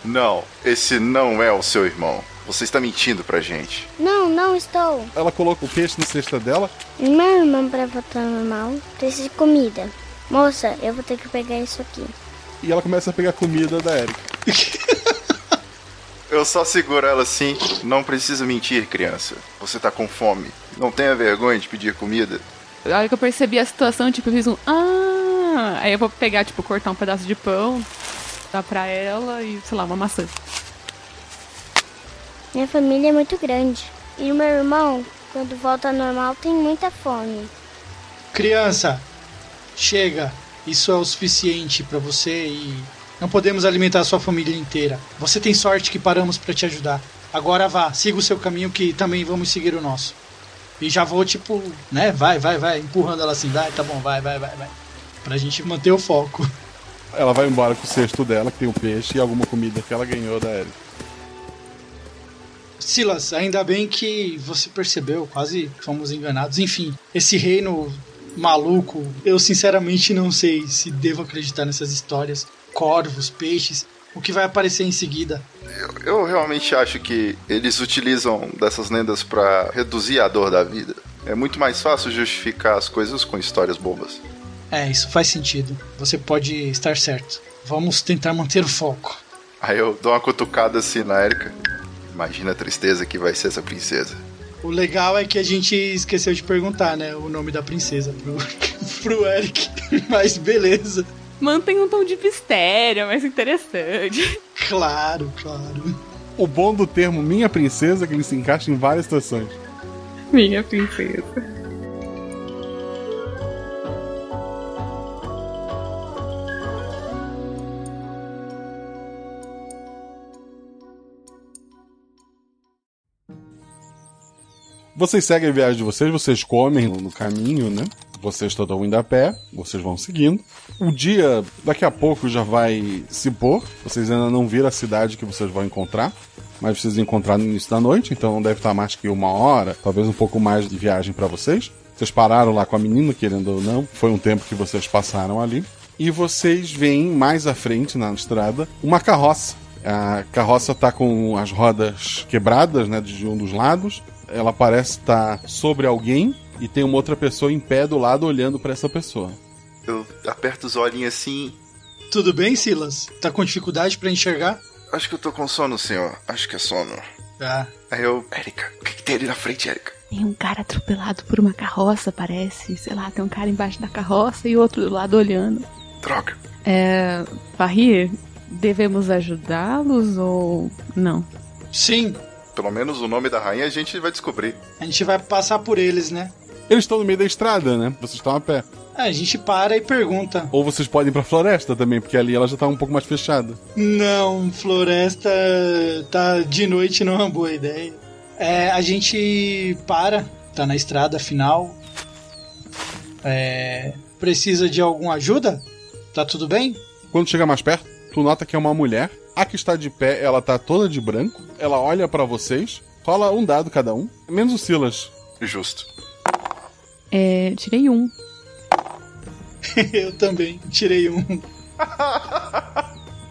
Não, esse não é o seu irmão. Você está mentindo pra gente. Não, não estou. Ela coloca o peixe na cesta dela. Meu irmão, pra voltar normal, precisa de comida. Moça, eu vou ter que pegar isso aqui. E ela começa a pegar comida da Erika. Eu só seguro ela assim. Não precisa mentir, criança. Você tá com fome. Não tenha vergonha de pedir comida. A hora que eu percebi a situação, tipo, eu fiz um. Ah! Aí eu vou pegar, tipo, cortar um pedaço de pão, dar pra ela e, sei lá, uma maçã. Minha família é muito grande. E o meu irmão, quando volta ao normal, tem muita fome. Criança, chega. Isso é o suficiente pra você e não podemos alimentar a sua família inteira. Você tem sorte que paramos pra te ajudar. Agora vá, siga o seu caminho que também vamos seguir o nosso. E já vou, tipo, né? Vai, vai, vai, empurrando ela assim, vai, tá bom, vai, vai, vai, vai. Pra gente manter o foco. Ela vai embora com o cesto dela, que tem um peixe e alguma comida que ela ganhou da Erika. Silas, ainda bem que você percebeu, quase fomos enganados. Enfim, esse reino maluco, eu sinceramente não sei se devo acreditar nessas histórias. Corvos, peixes, o que vai aparecer em seguida. Eu, eu realmente acho que eles utilizam dessas lendas para reduzir a dor da vida. É muito mais fácil justificar as coisas com histórias bobas. É, isso faz sentido. Você pode estar certo. Vamos tentar manter o foco. Aí eu dou uma cutucada assim na Erika. Imagina a tristeza que vai ser essa princesa. O legal é que a gente esqueceu de perguntar, né? O nome da princesa pro, pro Eric. Mas beleza. Mantém um tom de mistério, é mais interessante. Claro, claro. O bom do termo minha princesa é que ele se encaixa em várias situações. Minha princesa. Vocês seguem a viagem de vocês, vocês comem no caminho, né? Vocês estão indo a pé, vocês vão seguindo. O dia daqui a pouco já vai se pôr. Vocês ainda não viram a cidade que vocês vão encontrar. Mas vocês encontrar no início da noite, então não deve estar mais que uma hora, talvez um pouco mais de viagem para vocês. Vocês pararam lá com a menina, querendo ou não, foi um tempo que vocês passaram ali. E vocês veem mais à frente na estrada uma carroça. A carroça tá com as rodas quebradas, né, de um dos lados. Ela parece estar sobre alguém e tem uma outra pessoa em pé do lado olhando para essa pessoa. Eu aperto os olhinhos assim. Tudo bem, Silas? Tá com dificuldade para enxergar? Acho que eu tô com sono, senhor. Acho que é sono. Ah. Aí eu. Erika, o que, que tem ali na frente, Erika? Tem um cara atropelado por uma carroça, parece. Sei lá, tem um cara embaixo da carroça e outro do lado olhando. Droga. É. Barrir, devemos ajudá-los ou não? Sim. Pelo menos o nome da rainha a gente vai descobrir. A gente vai passar por eles, né? Eles estão no meio da estrada, né? Vocês estão a pé. É, a gente para e pergunta. Ou vocês podem ir pra floresta também, porque ali ela já tá um pouco mais fechada. Não, floresta tá de noite não é uma boa ideia. É, a gente para, tá na estrada final. É, precisa de alguma ajuda? Tá tudo bem? Quando chega mais perto, tu nota que é uma mulher. A que está de pé, ela tá toda de branco. Ela olha pra vocês, rola um dado cada um, menos o Silas. Justo. É. Tirei um. Eu também tirei um.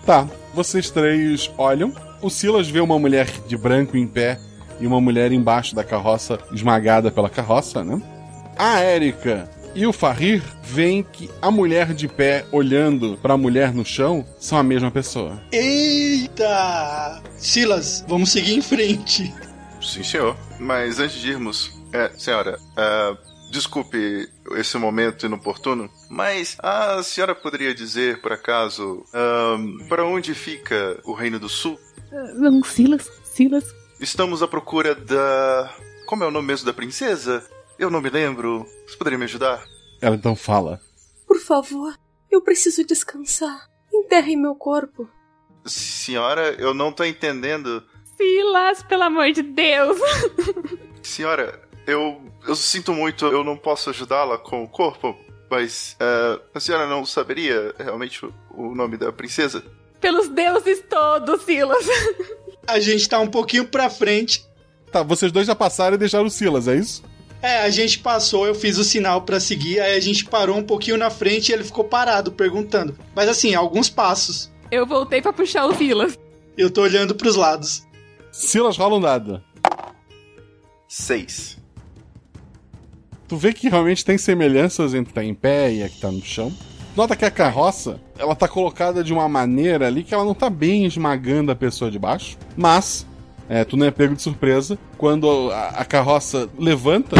Tá, vocês três olham. O Silas vê uma mulher de branco em pé e uma mulher embaixo da carroça, esmagada pela carroça, né? A Érica e o Farrir veem que a mulher de pé olhando pra mulher no chão são a mesma pessoa. Eita! Silas, vamos seguir em frente. Sim, senhor. Mas antes de irmos, é, senhora, é, desculpe esse momento inoportuno, mas a senhora poderia dizer, por acaso, ahn, para onde fica o Reino do Sul? Ah, Não, Silas, Silas. Estamos à procura da. Como é o nome mesmo da princesa? Eu não me lembro. Você poderia me ajudar? Ela então fala: Por favor, eu preciso descansar. Enterrem meu corpo. Senhora, eu não tô entendendo. Silas, pelo amor de Deus! Senhora, eu. Eu sinto muito, eu não posso ajudá-la com o corpo, mas. eh, a senhora não saberia realmente o, o nome da princesa? Pelos deuses todos, Silas! A gente tá um pouquinho pra frente. Tá, vocês dois já passaram e deixaram o Silas, é isso? É, a gente passou, eu fiz o sinal pra seguir, aí a gente parou um pouquinho na frente e ele ficou parado, perguntando. Mas assim, alguns passos. Eu voltei pra puxar o Silas. Eu tô olhando pros lados. Silas rola um dado. Seis. Tu vê que realmente tem semelhanças entre tá em pé e a que tá no chão. Nota que a carroça, ela tá colocada de uma maneira ali que ela não tá bem esmagando a pessoa de baixo, mas é, tu não é pego de surpresa quando a, a carroça levanta,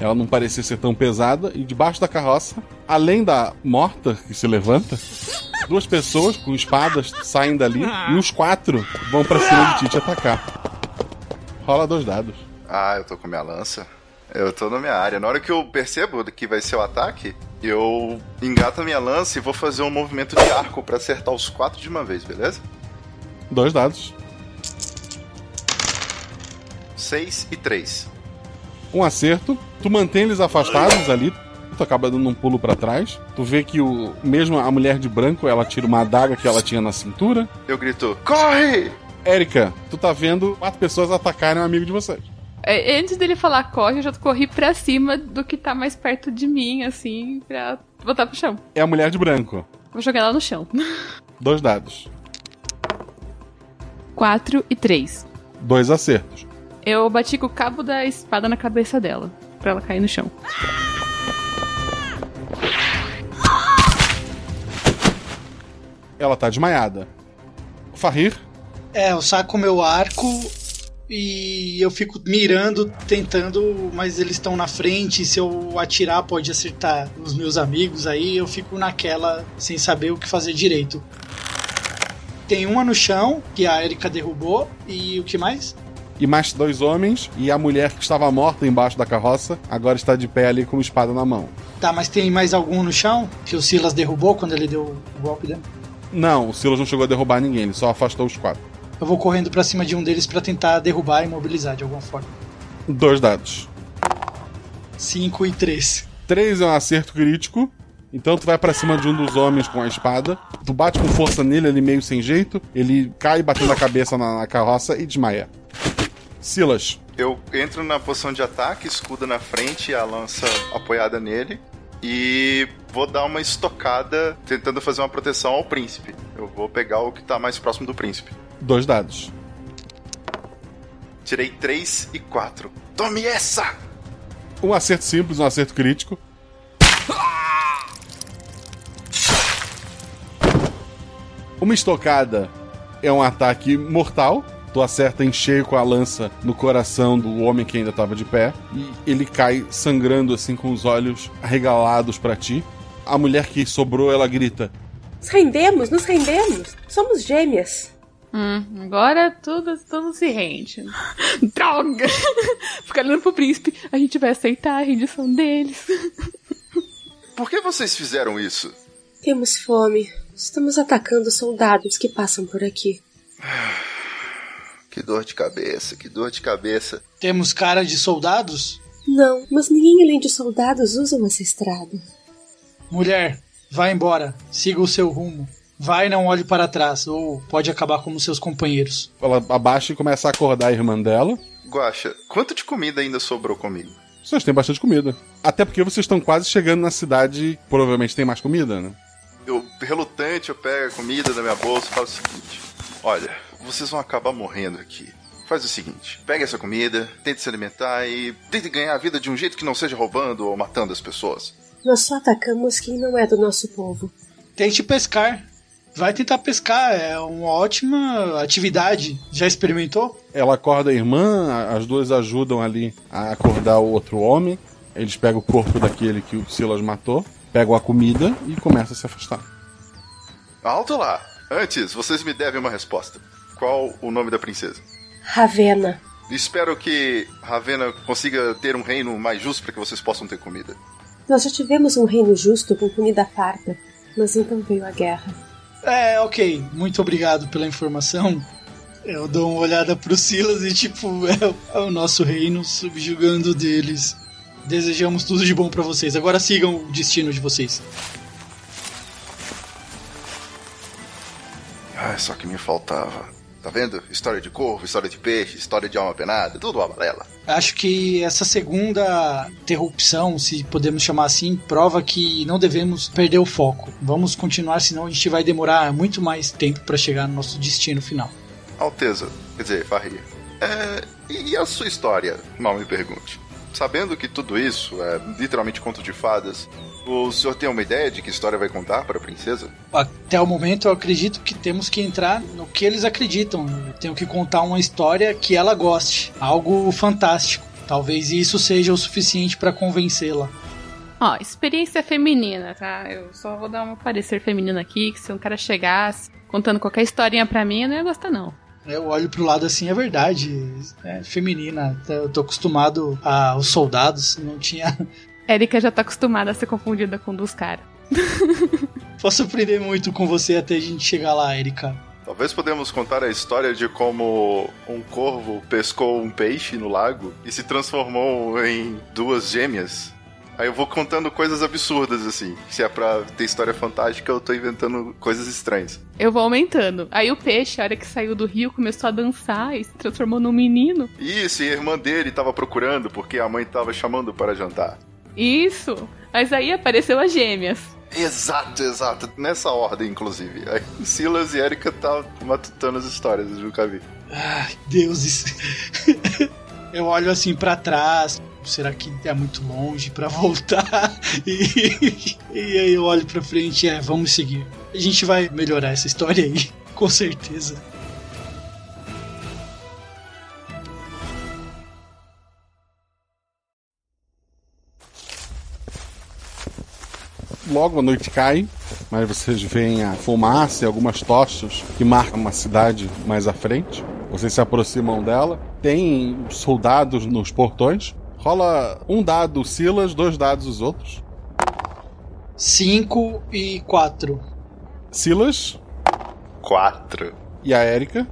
ela não parecia ser tão pesada, e debaixo da carroça, além da morta que se levanta, duas pessoas com espadas saem dali e os quatro vão pra cima de ti te atacar. Rola dois dados. Ah, eu tô com minha lança. Eu tô na minha área. Na hora que eu percebo que vai ser o ataque, eu engato a minha lança e vou fazer um movimento de arco pra acertar os quatro de uma vez, beleza? Dois dados. Seis e três. um acerto. Tu mantém eles afastados ali. Tu acaba dando um pulo pra trás. Tu vê que o mesmo a mulher de branco, ela tira uma adaga que ela tinha na cintura. Eu grito: "Corre!" Érica, tu tá vendo quatro pessoas atacarem um amigo de vocês. É, antes dele falar corre, eu já corri pra cima do que tá mais perto de mim, assim, pra botar pro chão. É a mulher de branco. Vou jogar ela no chão. Dois dados. 4 e 3. Dois acertos. Eu bati com o cabo da espada na cabeça dela, pra ela cair no chão. Ela tá desmaiada. Farrir, É, eu saco meu arco e eu fico mirando, tentando, mas eles estão na frente. Se eu atirar, pode acertar os meus amigos. Aí eu fico naquela sem saber o que fazer direito. Tem uma no chão que a Erika derrubou. E o que mais? e mais dois homens, e a mulher que estava morta embaixo da carroça, agora está de pé ali com uma espada na mão. Tá, mas tem mais algum no chão que o Silas derrubou quando ele deu o golpe dele? Não, o Silas não chegou a derrubar ninguém, ele só afastou os quatro. Eu vou correndo pra cima de um deles pra tentar derrubar e imobilizar de alguma forma. Dois dados. 5 e 3. Três é um acerto crítico. Então tu vai pra cima de um dos homens com a espada. Tu bate com força nele, ele meio sem jeito. Ele cai batendo a cabeça na, na carroça e desmaia. Silas, Eu entro na posição de ataque, escudo na frente e a lança apoiada nele. E vou dar uma estocada tentando fazer uma proteção ao príncipe. Eu vou pegar o que tá mais próximo do príncipe. Dois dados. Tirei 3 e 4. Tome essa! Um acerto simples, um acerto crítico. Uma estocada é um ataque mortal. Tu acerta em cheio com a lança no coração do homem que ainda estava de pé. E ele cai sangrando assim com os olhos arregalados para ti. A mulher que sobrou, ela grita: Nos rendemos, nos rendemos. Somos gêmeas. Hum, agora tudo, tudo se rende. Droga! Fica olhando pro príncipe. A gente vai aceitar a rendição deles. Por que vocês fizeram isso? Temos fome. Estamos atacando soldados que passam por aqui. Que dor de cabeça, que dor de cabeça. Temos cara de soldados? Não, mas ninguém além de soldados usam essa estrada. Mulher, vá embora. Siga o seu rumo. Vai e não olhe para trás, ou pode acabar como seus companheiros. Ela abaixa e começa a acordar a irmã dela. Guaxa, quanto de comida ainda sobrou comigo? Vocês têm bastante comida. Até porque vocês estão quase chegando na cidade, provavelmente tem mais comida, né? Eu, relutante, eu pego a comida da minha bolsa e falo o seguinte: Olha, vocês vão acabar morrendo aqui. Faz o seguinte: pegue essa comida, tente se alimentar e tente ganhar a vida de um jeito que não seja roubando ou matando as pessoas. Nós só atacamos quem não é do nosso povo. Tente pescar. Vai tentar pescar, é uma ótima atividade. Já experimentou? Ela acorda a irmã, as duas ajudam ali a acordar o outro homem. Eles pegam o corpo daquele que o Silas matou, pegam a comida e começam a se afastar. Alto lá! Antes, vocês me devem uma resposta. Qual o nome da princesa? Ravena. Espero que Ravena consiga ter um reino mais justo para que vocês possam ter comida. Nós já tivemos um reino justo com comida farta, mas então veio a guerra. É, ok. Muito obrigado pela informação. Eu dou uma olhada pro Silas e, tipo, é, é o nosso reino subjugando deles. Desejamos tudo de bom para vocês. Agora sigam o destino de vocês. Ah, só que me faltava. Tá vendo? História de corvo, história de peixe, história de alma penada, tudo uma balela. Acho que essa segunda interrupção, se podemos chamar assim, prova que não devemos perder o foco. Vamos continuar, senão a gente vai demorar muito mais tempo para chegar no nosso destino final. Alteza, quer dizer, Farria. É, e a sua história? Mal me pergunte. Sabendo que tudo isso é literalmente conto de fadas, o senhor tem uma ideia de que história vai contar para a princesa? Até o momento eu acredito que temos que entrar no que eles acreditam. Eu tenho que contar uma história que ela goste, algo fantástico. Talvez isso seja o suficiente para convencê-la. Ó, experiência feminina, tá? Eu só vou dar um parecer feminino aqui, que se um cara chegasse contando qualquer historinha pra mim, eu não ia gostar não. Eu olho pro lado assim, é verdade. É feminina. Eu tô acostumado aos soldados, não tinha. Erika já tá acostumada a ser confundida com um dos caras. Posso aprender muito com você até a gente chegar lá, Erika. Talvez podemos contar a história de como um corvo pescou um peixe no lago e se transformou em duas gêmeas. Aí eu vou contando coisas absurdas, assim. Se é pra ter história fantástica, eu tô inventando coisas estranhas. Eu vou aumentando. Aí o peixe, a hora que saiu do rio, começou a dançar e se transformou num menino. Isso, e a irmã dele tava procurando porque a mãe tava chamando para jantar. Isso. Mas aí apareceu as gêmeas. Exato, exato. Nessa ordem, inclusive. Aí Silas e Erika tá matutando as histórias, eu nunca vi. Ai, deuses. eu olho assim para trás. Será que é muito longe para voltar? E, e aí eu olho pra frente, é, vamos seguir. A gente vai melhorar essa história aí, com certeza. Logo a noite cai, mas vocês veem a fumaça e algumas tochas que marcam uma cidade mais à frente. Vocês se aproximam dela. Tem soldados nos portões. Rola um dado Silas, dois dados os outros. 5 e 4. Silas. 4. E a Erika.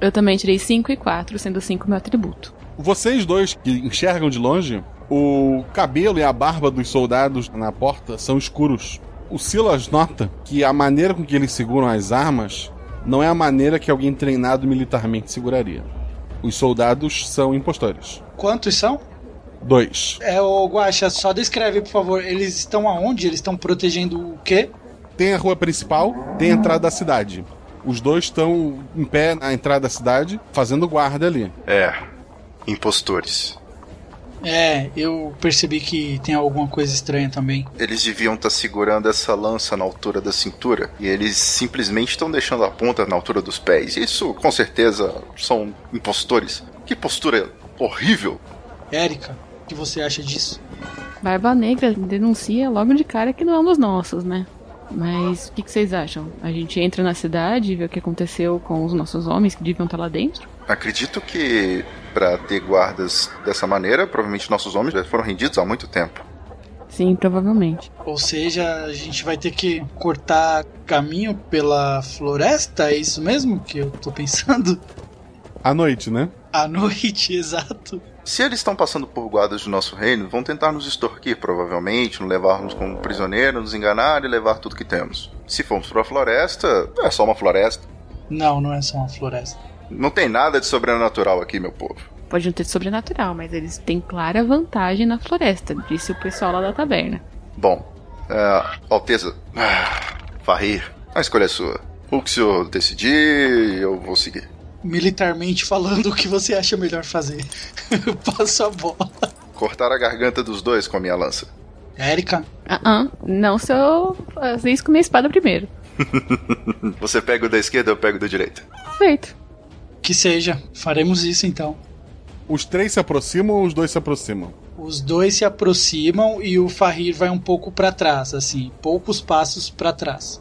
Eu também tirei 5 e 4, sendo 5 meu atributo. Vocês dois que enxergam de longe, o cabelo e a barba dos soldados na porta são escuros. O Silas nota que a maneira com que eles seguram as armas não é a maneira que alguém treinado militarmente seguraria. Os soldados são impostores. Quantos são? Dois. É, o Guaxa, só descreve, por favor. Eles estão aonde? Eles estão protegendo o quê? Tem a rua principal, tem a entrada da cidade. Os dois estão em pé na entrada da cidade, fazendo guarda ali. É, impostores. É, eu percebi que tem alguma coisa estranha também. Eles deviam estar segurando essa lança na altura da cintura e eles simplesmente estão deixando a ponta na altura dos pés. Isso, com certeza, são impostores. Que postura horrível! Érica, o que você acha disso? Barba Negra denuncia logo de cara que não é um dos nossos, né? Mas o que, que vocês acham? A gente entra na cidade e vê o que aconteceu com os nossos homens que deviam estar lá dentro? Acredito que para ter guardas dessa maneira, provavelmente nossos homens já foram rendidos há muito tempo. Sim, provavelmente. Ou seja, a gente vai ter que cortar caminho pela floresta, é isso mesmo que eu tô pensando? À noite, né? À noite, exato. Se eles estão passando por guardas do nosso reino, vão tentar nos extorquir, provavelmente, nos levarmos como prisioneiros, nos enganar e levar tudo que temos. Se formos para a floresta, é só uma floresta. Não, não é só uma floresta. Não tem nada de sobrenatural aqui, meu povo. Pode não ter sobrenatural, mas eles têm clara vantagem na floresta, disse o pessoal lá da taberna. Bom, é, Alteza, ah, Farrir, a escolha é sua. O que o senhor decidir, eu vou seguir. Militarmente falando, o que você acha melhor fazer? Passo a bola. Cortar a garganta dos dois com a minha lança. Érica? Ah, uh -uh. não se eu fazer isso com minha espada primeiro. você pega o da esquerda, eu pego o da direita. Feito. Que seja, faremos isso então. Os três se aproximam ou os dois se aproximam? Os dois se aproximam e o Farrir vai um pouco para trás, assim, poucos passos para trás.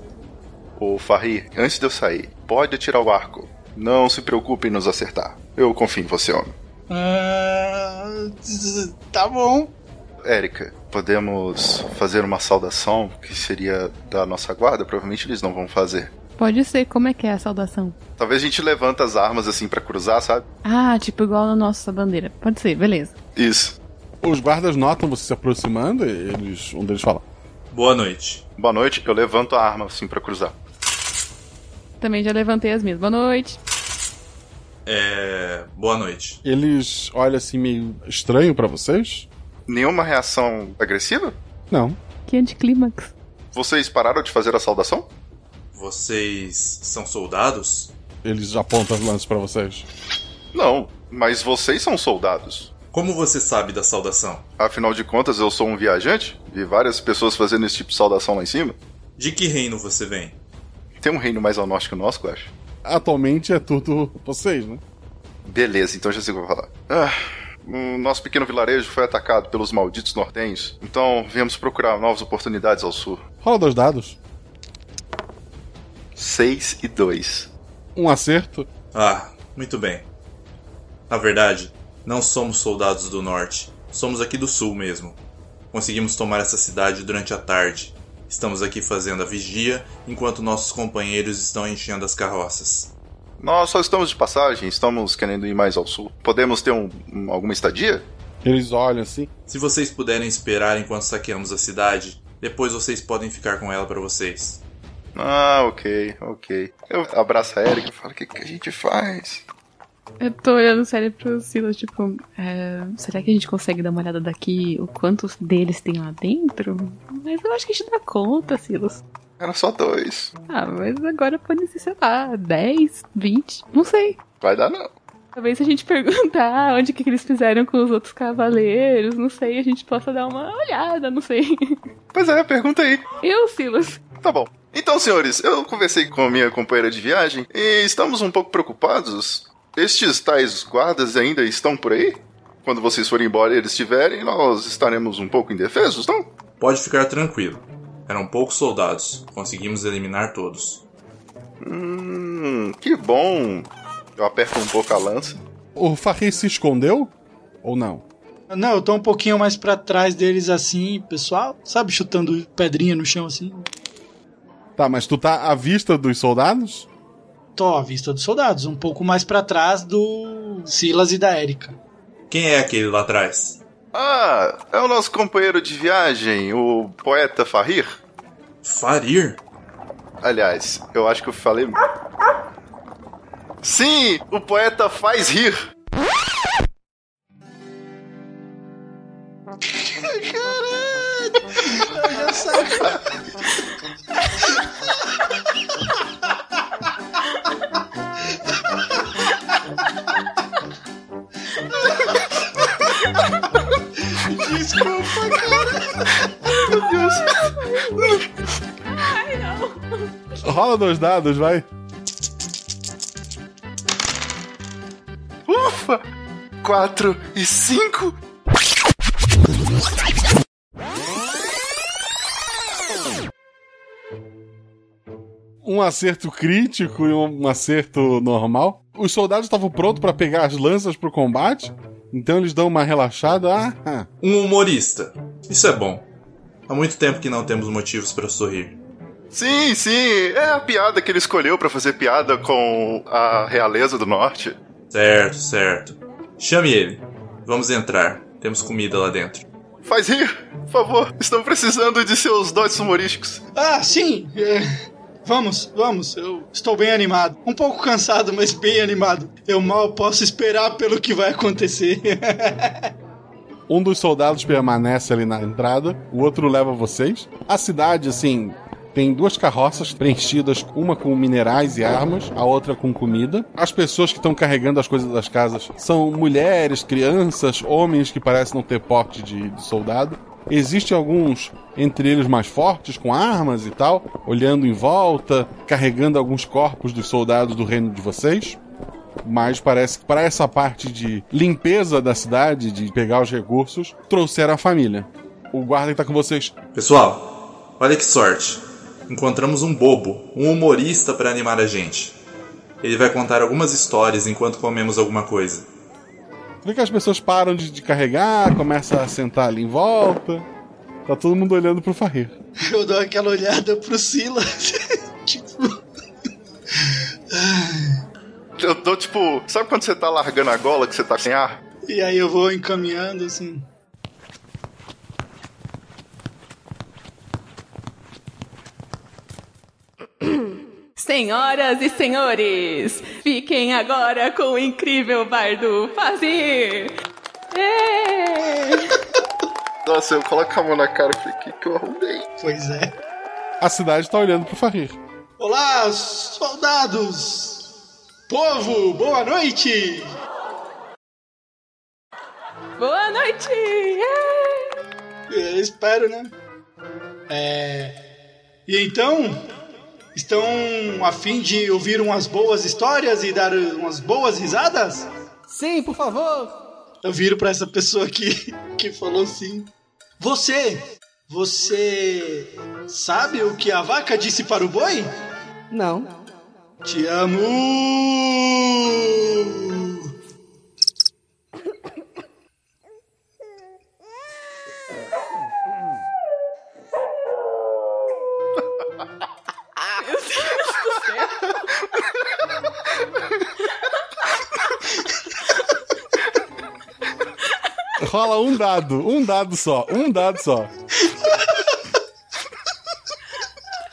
Ô Farrir, antes de eu sair, pode atirar o arco. Não se preocupe em nos acertar. Eu confio em você, homem. Uh, tá bom. Érica, podemos fazer uma saudação que seria da nossa guarda? Provavelmente eles não vão fazer. Pode ser, como é que é a saudação? Talvez a gente levanta as armas assim para cruzar, sabe? Ah, tipo igual na nossa bandeira. Pode ser, beleza. Isso. Os guardas notam você se aproximando e eles, um deles fala: Boa noite. Boa noite, eu levanto a arma assim para cruzar. Também já levantei as minhas. Boa noite. É. Boa noite. Eles olham assim meio estranho para vocês? Nenhuma reação agressiva? Não. Que anticlímax. Vocês pararam de fazer a saudação? Vocês são soldados? Eles apontam as lanças para vocês. Não, mas vocês são soldados. Como você sabe da saudação? Afinal de contas, eu sou um viajante. Vi várias pessoas fazendo esse tipo de saudação lá em cima. De que reino você vem? Tem um reino mais ao norte que o nosso, eu acho. Atualmente é tudo vocês, né? Beleza, então já sei o que eu vou falar. Ah, o nosso pequeno vilarejo foi atacado pelos malditos nortenhos. Então viemos procurar novas oportunidades ao sul. Rola dois dados. 6 e 2. Um acerto. Ah, muito bem. Na verdade, não somos soldados do norte. Somos aqui do sul mesmo. Conseguimos tomar essa cidade durante a tarde. Estamos aqui fazendo a vigia enquanto nossos companheiros estão enchendo as carroças. Nós só estamos de passagem, estamos querendo ir mais ao sul. Podemos ter um, um, alguma estadia? Eles olham assim. Se vocês puderem esperar enquanto saqueamos a cidade, depois vocês podem ficar com ela para vocês. Ah, ok, ok. Eu abraço a Erika e falo: o que, que a gente faz? Eu tô olhando sério pro Silas, tipo, é, será que a gente consegue dar uma olhada daqui o quantos deles tem lá dentro? Mas eu acho que a gente dá conta, Silas. Era só dois. Ah, mas agora pode ser, sei lá, 10, 20, não sei. Vai dar não. Talvez se a gente perguntar onde que, que eles fizeram com os outros cavaleiros, não sei, a gente possa dar uma olhada, não sei. Pois é, pergunta aí. Eu, Silas. Tá bom. Então, senhores, eu conversei com a minha companheira de viagem e estamos um pouco preocupados. Estes tais guardas ainda estão por aí? Quando vocês forem embora e eles estiverem, nós estaremos um pouco indefesos, não? Pode ficar tranquilo. Eram poucos soldados. Conseguimos eliminar todos. Hum, que bom. Eu aperto um pouco a lança. O Farri se escondeu? Ou não? Não, eu tô um pouquinho mais para trás deles assim, pessoal. Sabe, chutando pedrinha no chão assim. Tá, mas tu tá à vista dos soldados? Tô à vista dos soldados, um pouco mais para trás do Silas e da Érica. Quem é aquele lá atrás? Ah, é o nosso companheiro de viagem, o poeta Farir. Farir? Aliás, eu acho que eu falei. Sim, o poeta faz rir. Caralho! Já sabia. Desculpa, cara. Meu Deus. Ai, não. Rola dois dados, vai. Ufa! Quatro e cinco. Um acerto crítico e um acerto normal. Os soldados estavam prontos para pegar as lanças pro combate, então eles dão uma relaxada. Ah, Um humorista. Isso é bom. Há muito tempo que não temos motivos para sorrir. Sim, sim, é a piada que ele escolheu pra fazer piada com a realeza do norte. Certo, certo. Chame ele. Vamos entrar. Temos comida lá dentro. Faz rir, por favor. Estamos precisando de seus dotes humorísticos. Ah, sim. é, Vamos, vamos. Eu estou bem animado. Um pouco cansado, mas bem animado. Eu mal posso esperar pelo que vai acontecer. Um dos soldados permanece ali na entrada, o outro leva vocês. A cidade, assim, tem duas carroças preenchidas, uma com minerais e armas, a outra com comida. As pessoas que estão carregando as coisas das casas são mulheres, crianças, homens que parecem não ter porte de, de soldado. Existem alguns entre eles mais fortes, com armas e tal, olhando em volta, carregando alguns corpos dos soldados do reino de vocês. Mas parece que para essa parte de limpeza da cidade, de pegar os recursos, trouxeram a família. O guarda que tá com vocês. Pessoal, olha que sorte. Encontramos um bobo, um humorista para animar a gente. Ele vai contar algumas histórias enquanto comemos alguma coisa. Vê que as pessoas param de, de carregar, começam a sentar ali em volta. Tá todo mundo olhando pro Farrir. Eu dou aquela olhada pro Silas. tipo. Eu tô tipo, sabe quando você tá largando a gola que você tá sem ar? E aí eu vou encaminhando assim. Senhoras e senhores, fiquem agora com o incrível bardo Fazir. Nossa, eu coloco a mão na cara e falei, o que, que eu arrumei? Pois é. A cidade tá olhando pro Farrir. Olá, soldados! Povo, boa noite! Boa noite! Eu espero, né? É. E então, estão a fim de ouvir umas boas histórias e dar umas boas risadas? Sim, por favor. Eu viro pra essa pessoa aqui que falou sim. Você, você sabe o que a vaca disse para o boi? Não. Te amo! Rola um dado, um dado só, um dado só.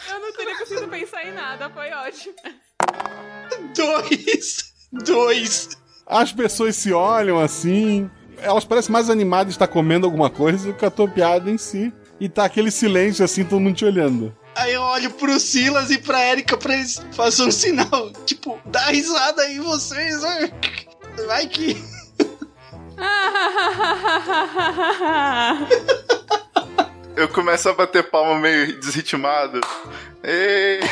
Eu não teria conseguido pensar em nada, foi ótimo. Dois! Dois! As pessoas se olham assim, elas parecem mais animadas de estar comendo alguma coisa do que a tua piada em si. E tá aquele silêncio assim, todo mundo te olhando. Aí eu olho pro Silas e pra Erika pra eles fazerem um sinal. Tipo, dá risada aí vocês. né? Vai que. Eu começo a bater palma meio desritimado. Ei!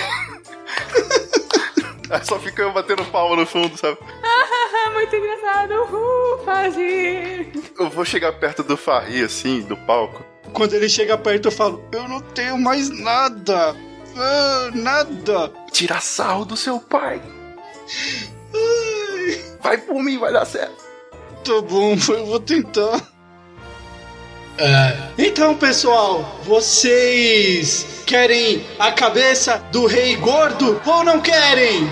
Aí só fica eu batendo palma no fundo, sabe? Muito engraçado. Uhul. Eu vou chegar perto do Farri, assim, do palco. Quando ele chega perto, eu falo: Eu não tenho mais nada. Ah, nada. Tira sarro do seu pai. Vai por mim, vai dar certo. Tá bom, eu vou tentar. Então, pessoal, vocês querem a cabeça do rei gordo ou não querem?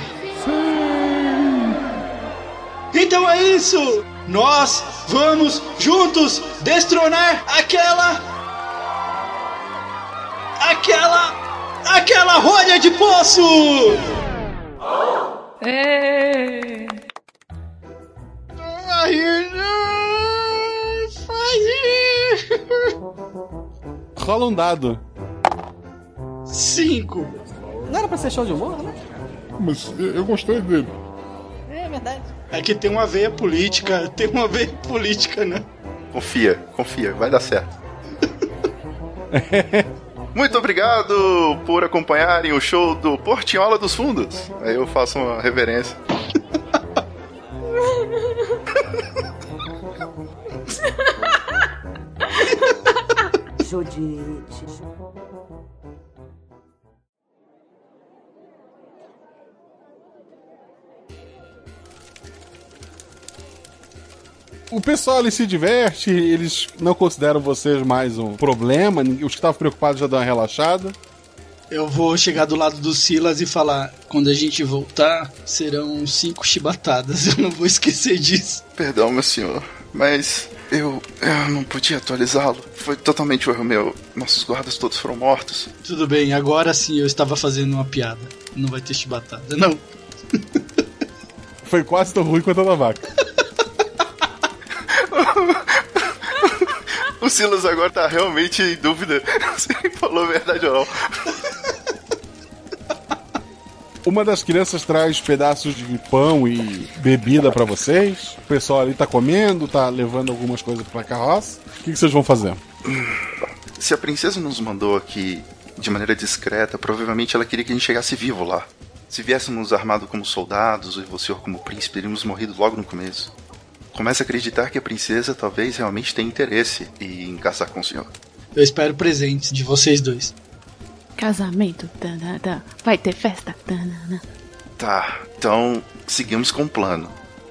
Então é isso! Nós vamos juntos destronar aquela. aquela. aquela rolha de poço! É. Ai, não, faz Rola um dado. Cinco. Não era pra ser show de humor, né? Mas eu gostei dele. É verdade. É que tem uma veia política, tem uma veia política, né? Confia, confia, vai dar certo. Muito obrigado por acompanharem o show do Portinhola dos Fundos. Aí eu faço uma reverência. Judite. O pessoal ali se diverte, eles não consideram vocês mais um problema, os que estavam preocupados já dão uma relaxada. Eu vou chegar do lado do Silas e falar: quando a gente voltar, serão cinco chibatadas. Eu não vou esquecer disso. Perdão, meu senhor, mas eu, eu não podia atualizá-lo. Foi totalmente o erro meu. Nossos guardas todos foram mortos. Tudo bem, agora sim eu estava fazendo uma piada. Não vai ter chibatada, não. Foi quase tão ruim quanto a da vaca. O Silas agora tá realmente em dúvida se ele falou a verdade ou não. Uma das crianças traz pedaços de pão e bebida pra vocês. O pessoal ali tá comendo, tá levando algumas coisas pra carroça. O que, que vocês vão fazer? Se a princesa nos mandou aqui de maneira discreta, provavelmente ela queria que a gente chegasse vivo lá. Se viéssemos armados como soldados e senhor como príncipe, teríamos morrido logo no começo. Começa a acreditar que a princesa talvez realmente tenha interesse em casar com o senhor. Eu espero presentes de vocês dois. Casamento, tanana. vai ter festa. tanana. Tá, então seguimos com o plano.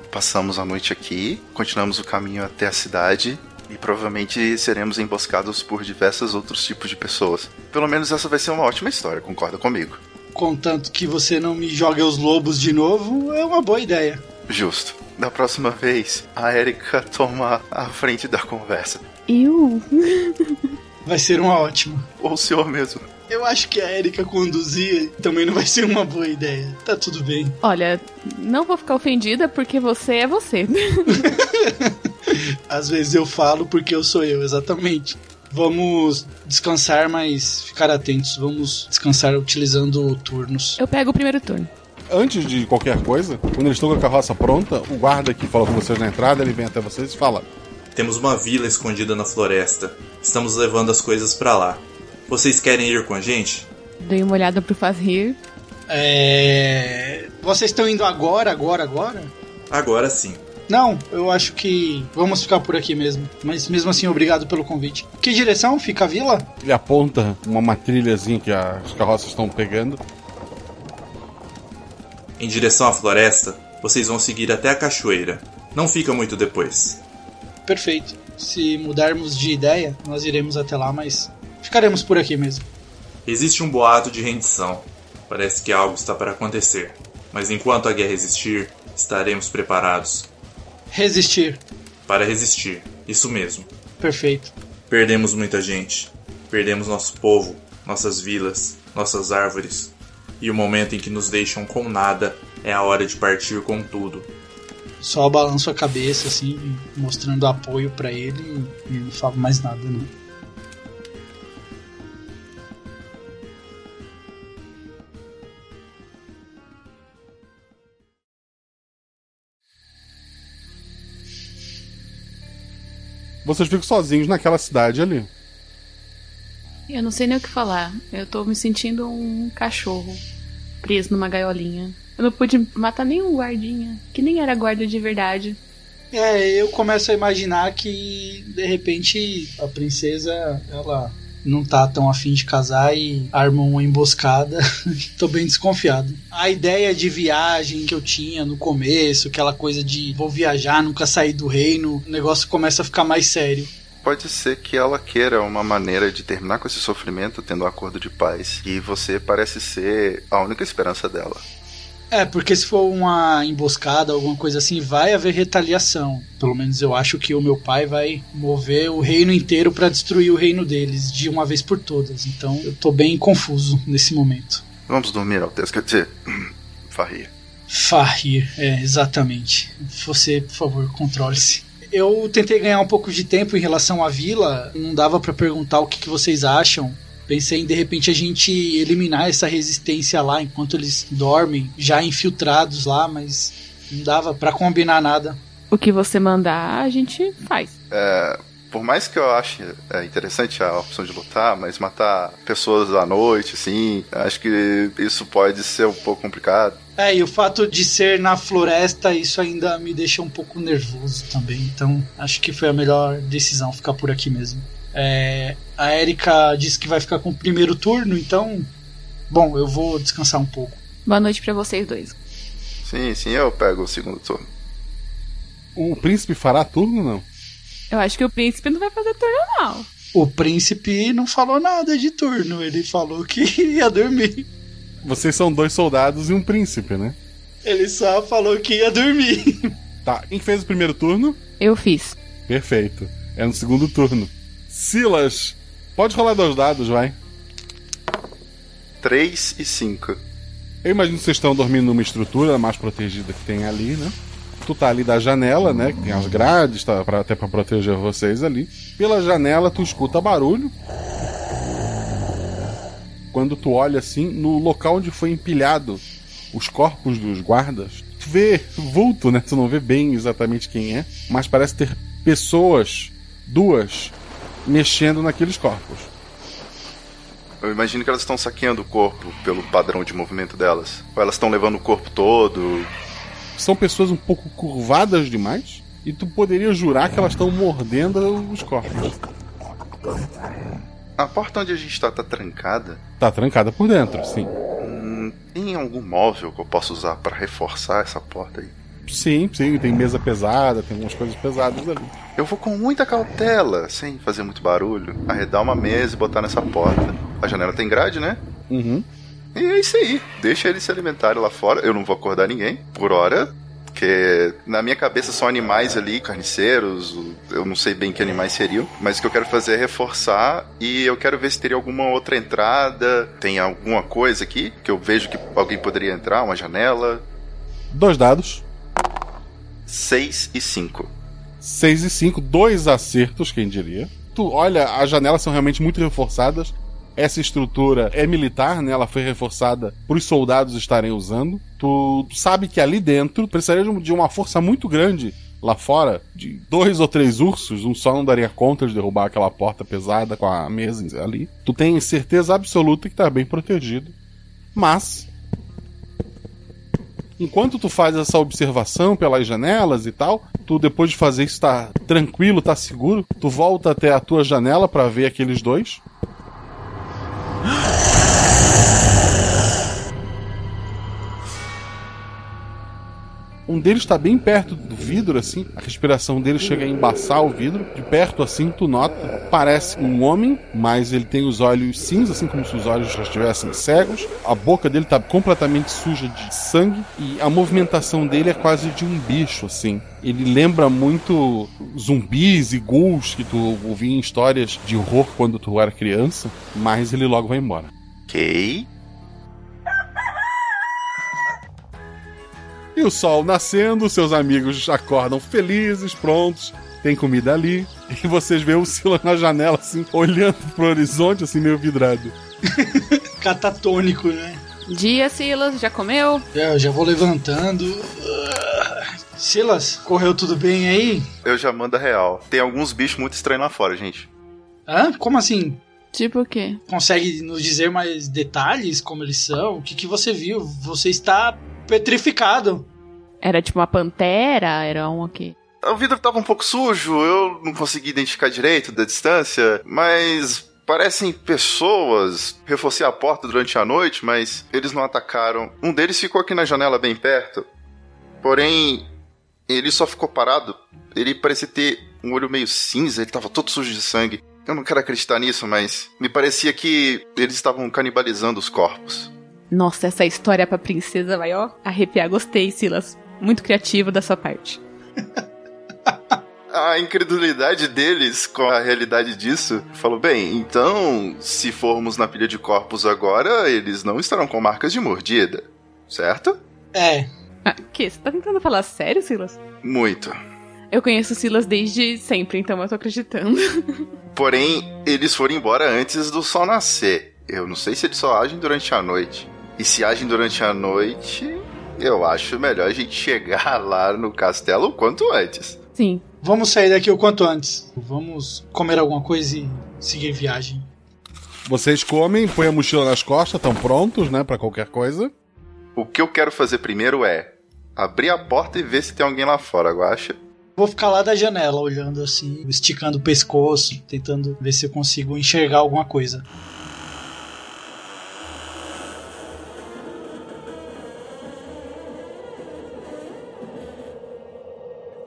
Passamos a noite aqui, continuamos o caminho até a cidade e provavelmente seremos emboscados por diversos outros tipos de pessoas. Pelo menos essa vai ser uma ótima história, concorda comigo? Contanto que você não me jogue os lobos de novo, é uma boa ideia. Justo. Da próxima vez, a Erika toma a frente da conversa. Eu? Vai ser uma ótima. Ou o senhor mesmo. Eu acho que a Erika conduzir também não vai ser uma boa ideia. Tá tudo bem. Olha, não vou ficar ofendida porque você é você. Às vezes eu falo porque eu sou eu, exatamente. Vamos descansar, mas ficar atentos. Vamos descansar utilizando turnos. Eu pego o primeiro turno. Antes de qualquer coisa, quando eles estão com a carroça pronta, o guarda que falou com vocês na entrada, ele vem até vocês e fala: Temos uma vila escondida na floresta. Estamos levando as coisas pra lá. Vocês querem ir com a gente? Dei uma olhada pro Fazrir. É. Vocês estão indo agora, agora, agora? Agora sim. Não, eu acho que vamos ficar por aqui mesmo. Mas mesmo assim, obrigado pelo convite. Que direção fica a vila? Ele aponta uma matrilhazinha que as carroças estão pegando. Em direção à floresta, vocês vão seguir até a cachoeira. Não fica muito depois. Perfeito. Se mudarmos de ideia, nós iremos até lá, mas ficaremos por aqui mesmo. Existe um boato de rendição. Parece que algo está para acontecer. Mas enquanto a guerra existir, estaremos preparados. Resistir. Para resistir. Isso mesmo. Perfeito. Perdemos muita gente. Perdemos nosso povo, nossas vilas, nossas árvores. E o momento em que nos deixam com nada é a hora de partir com tudo. Só balanço a cabeça, assim, mostrando apoio para ele e não falo mais nada, não. Vocês ficam sozinhos naquela cidade ali. Eu não sei nem o que falar. Eu tô me sentindo um cachorro preso numa gaiolinha. Eu não pude matar nenhum guardinha, que nem era guarda de verdade. É, eu começo a imaginar que de repente a princesa ela não tá tão afim de casar e arma uma emboscada. Tô bem desconfiado. A ideia de viagem que eu tinha no começo, aquela coisa de vou viajar, nunca sair do reino, o negócio começa a ficar mais sério. Pode ser que ela queira uma maneira de terminar com esse sofrimento tendo um acordo de paz. E você parece ser a única esperança dela. É, porque se for uma emboscada, alguma coisa assim, vai haver retaliação. Pelo menos eu acho que o meu pai vai mover o reino inteiro para destruir o reino deles de uma vez por todas. Então eu tô bem confuso nesse momento. Vamos dormir, Alteza. Quer dizer, Farrir. Farrir, é, exatamente. Você, por favor, controle-se. Eu tentei ganhar um pouco de tempo em relação à vila, não dava para perguntar o que, que vocês acham. Pensei em de repente a gente eliminar essa resistência lá enquanto eles dormem, já infiltrados lá, mas não dava para combinar nada. O que você mandar, a gente faz. É, Por mais que eu ache é, interessante a opção de lutar, mas matar pessoas à noite, assim, acho que isso pode ser um pouco complicado. É, e o fato de ser na floresta, isso ainda me deixa um pouco nervoso também. Então, acho que foi a melhor decisão ficar por aqui mesmo. É, a Erika disse que vai ficar com o primeiro turno, então. Bom, eu vou descansar um pouco. Boa noite para vocês dois. Sim, sim, eu pego o segundo turno. O príncipe fará turno, não? Eu acho que o príncipe não vai fazer turno, não. O príncipe não falou nada de turno, ele falou que ia dormir. Vocês são dois soldados e um príncipe, né? Ele só falou que ia dormir. Tá, quem fez o primeiro turno? Eu fiz. Perfeito. É no segundo turno. Silas, pode rolar dois dados, vai. 3 e 5. Eu imagino que vocês estão dormindo numa estrutura mais protegida que tem ali, né? Tu tá ali da janela, né? Que tem as grades, tá, pra, até pra proteger vocês ali. Pela janela tu escuta barulho. Quando tu olha assim, no local onde foi empilhado os corpos dos guardas, tu vê vulto, né? Tu não vê bem exatamente quem é, mas parece ter pessoas, duas, mexendo naqueles corpos. Eu imagino que elas estão saqueando o corpo pelo padrão de movimento delas. Ou elas estão levando o corpo todo. São pessoas um pouco curvadas demais e tu poderia jurar que elas estão mordendo os corpos. A porta onde a gente tá tá trancada. Tá trancada por dentro, sim. Hum, tem algum móvel que eu possa usar para reforçar essa porta aí? Sim, sim, tem mesa pesada, tem algumas coisas pesadas ali. Eu vou com muita cautela, sem fazer muito barulho, arredar uma mesa e botar nessa porta. A janela tem grade, né? Uhum. E é isso aí. Deixa eles se alimentarem lá fora. Eu não vou acordar ninguém, por hora. Porque na minha cabeça são animais ali, carniceiros, eu não sei bem que animais seriam, mas o que eu quero fazer é reforçar e eu quero ver se teria alguma outra entrada, tem alguma coisa aqui que eu vejo que alguém poderia entrar, uma janela. Dois dados. 6 e 5. 6 e 5, dois acertos, quem diria. Tu olha, as janelas são realmente muito reforçadas. Essa estrutura é militar, né? Ela foi reforçada para os soldados estarem usando. Tu sabe que ali dentro precisaria de uma força muito grande lá fora, de dois ou três ursos, um só não daria conta de derrubar aquela porta pesada com a mesa ali. Tu tem certeza absoluta que tá bem protegido. Mas enquanto tu faz essa observação pelas janelas e tal, tu depois de fazer isso tá tranquilo, tá seguro, tu volta até a tua janela para ver aqueles dois. Um deles está bem perto do vidro, assim. A respiração dele chega a embaçar o vidro. De perto, assim, tu nota. Parece um homem, mas ele tem os olhos cinza, assim como se os olhos já estivessem cegos. A boca dele está completamente suja de sangue. E a movimentação dele é quase de um bicho, assim. Ele lembra muito zumbis e ghouls que tu ouvia em histórias de horror quando tu era criança. Mas ele logo vai embora. Ok. E o sol nascendo, seus amigos acordam felizes, prontos, tem comida ali. E vocês veem o Silas na janela, assim, olhando pro horizonte, assim, meio vidrado. Catatônico, né? Dia, Silas, já comeu? É, eu já vou levantando. Silas, correu tudo bem aí? Eu já mando a real. Tem alguns bichos muito estranhos lá fora, gente. Hã? Como assim? Tipo o quê? Consegue nos dizer mais detalhes como eles são? O que, que você viu? Você está petrificado. Era tipo uma pantera? Era um o quê? O vidro tava um pouco sujo, eu não consegui identificar direito da distância, mas parecem pessoas. Reforcei a porta durante a noite, mas eles não atacaram. Um deles ficou aqui na janela bem perto. Porém, ele só ficou parado. Ele parecia ter um olho meio cinza, ele tava todo sujo de sangue. Eu não quero acreditar nisso, mas me parecia que eles estavam canibalizando os corpos. Nossa, essa história pra princesa vai, ó, arrepiar. Gostei, Silas. Muito criativo da sua parte. a incredulidade deles com a realidade disso falou: bem, então, se formos na pilha de corpos agora, eles não estarão com marcas de mordida, certo? É. Ah, que? Você tá tentando falar sério, Silas? Muito. Eu conheço o Silas desde sempre, então eu tô acreditando. Porém, eles foram embora antes do sol nascer. Eu não sei se eles só agem durante a noite. E se agem durante a noite, eu acho melhor a gente chegar lá no castelo o quanto antes. Sim, Vamos sair daqui o quanto antes. Vamos comer alguma coisa e seguir viagem. Vocês comem, põem a mochila nas costas, estão prontos, né, para qualquer coisa. O que eu quero fazer primeiro é abrir a porta e ver se tem alguém lá fora, Guacha. Vou ficar lá da janela olhando assim, esticando o pescoço, tentando ver se eu consigo enxergar alguma coisa.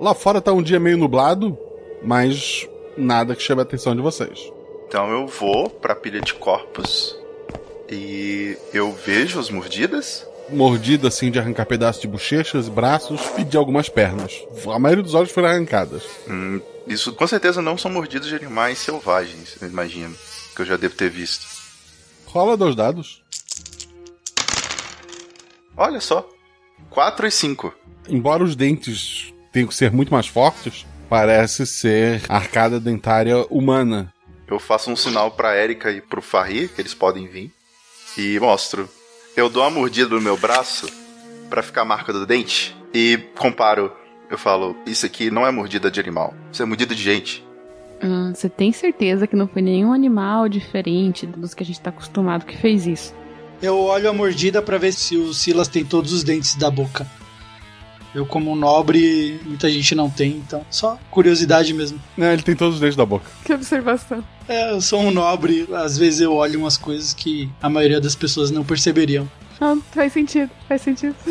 Lá fora tá um dia meio nublado, mas nada que chame a atenção de vocês. Então eu vou pra pilha de corpos e eu vejo as mordidas. Mordida assim de arrancar pedaços de bochechas, braços e de algumas pernas. A maioria dos olhos foram arrancadas. Hum, isso com certeza não são mordidas de animais selvagens, eu imagino. Que eu já devo ter visto. Rola dois dados. Olha só. 4 e 5. Embora os dentes tenham que ser muito mais fortes, parece ser arcada dentária humana. Eu faço um sinal pra Erika e pro Farri, que eles podem vir, e mostro. Eu dou uma mordida no meu braço para ficar a marca do dente e comparo. Eu falo, isso aqui não é mordida de animal, isso é mordida de gente. Hum, você tem certeza que não foi nenhum animal diferente dos que a gente tá acostumado que fez isso? Eu olho a mordida para ver se o Silas tem todos os dentes da boca. Eu, como nobre, muita gente não tem, então só curiosidade mesmo. É, ele tem todos os dentes da boca. Que observação. É, eu sou um nobre, às vezes eu olho umas coisas que a maioria das pessoas não perceberiam. Ah, faz sentido, faz sentido.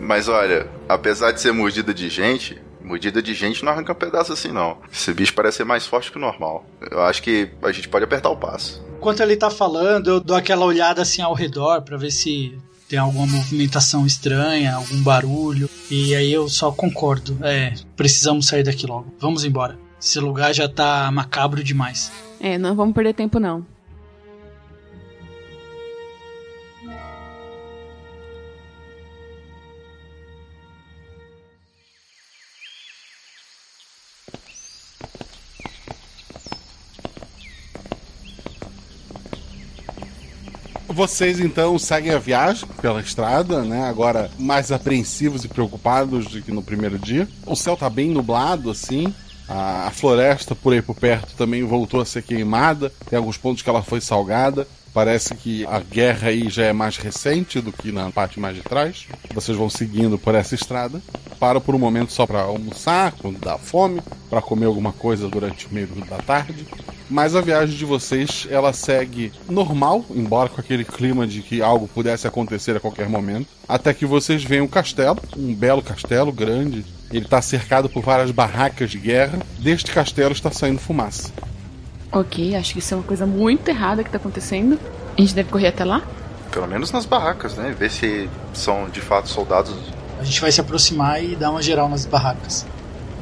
Mas olha, apesar de ser mordida de gente, mordida de gente não arranca um pedaço assim não. Esse bicho parece ser mais forte que o normal. Eu acho que a gente pode apertar o passo. Enquanto ele tá falando, eu dou aquela olhada assim ao redor para ver se tem alguma movimentação estranha, algum barulho. E aí eu só concordo. É, precisamos sair daqui logo. Vamos embora. Esse lugar já tá macabro demais. É, não vamos perder tempo não. Vocês então seguem a viagem pela estrada, né? Agora mais apreensivos e preocupados do que no primeiro dia. O céu tá bem nublado, assim. A, floresta por aí por perto também voltou a ser queimada. Tem alguns pontos que ela foi salgada. Parece que a guerra aí já é mais recente do que na parte mais de trás. Vocês vão seguindo por essa estrada. Param por um momento só para almoçar, quando dá fome, para comer alguma coisa durante o meio da tarde. Mas a viagem de vocês, ela segue normal, embora com aquele clima de que algo pudesse acontecer a qualquer momento, até que vocês veem um castelo, um belo castelo grande. Ele está cercado por várias barracas de guerra. Deste castelo está saindo fumaça. Ok, acho que isso é uma coisa muito errada que tá acontecendo. A gente deve correr até lá? Pelo menos nas barracas, né? Ver se são de fato soldados. A gente vai se aproximar e dar uma geral nas barracas.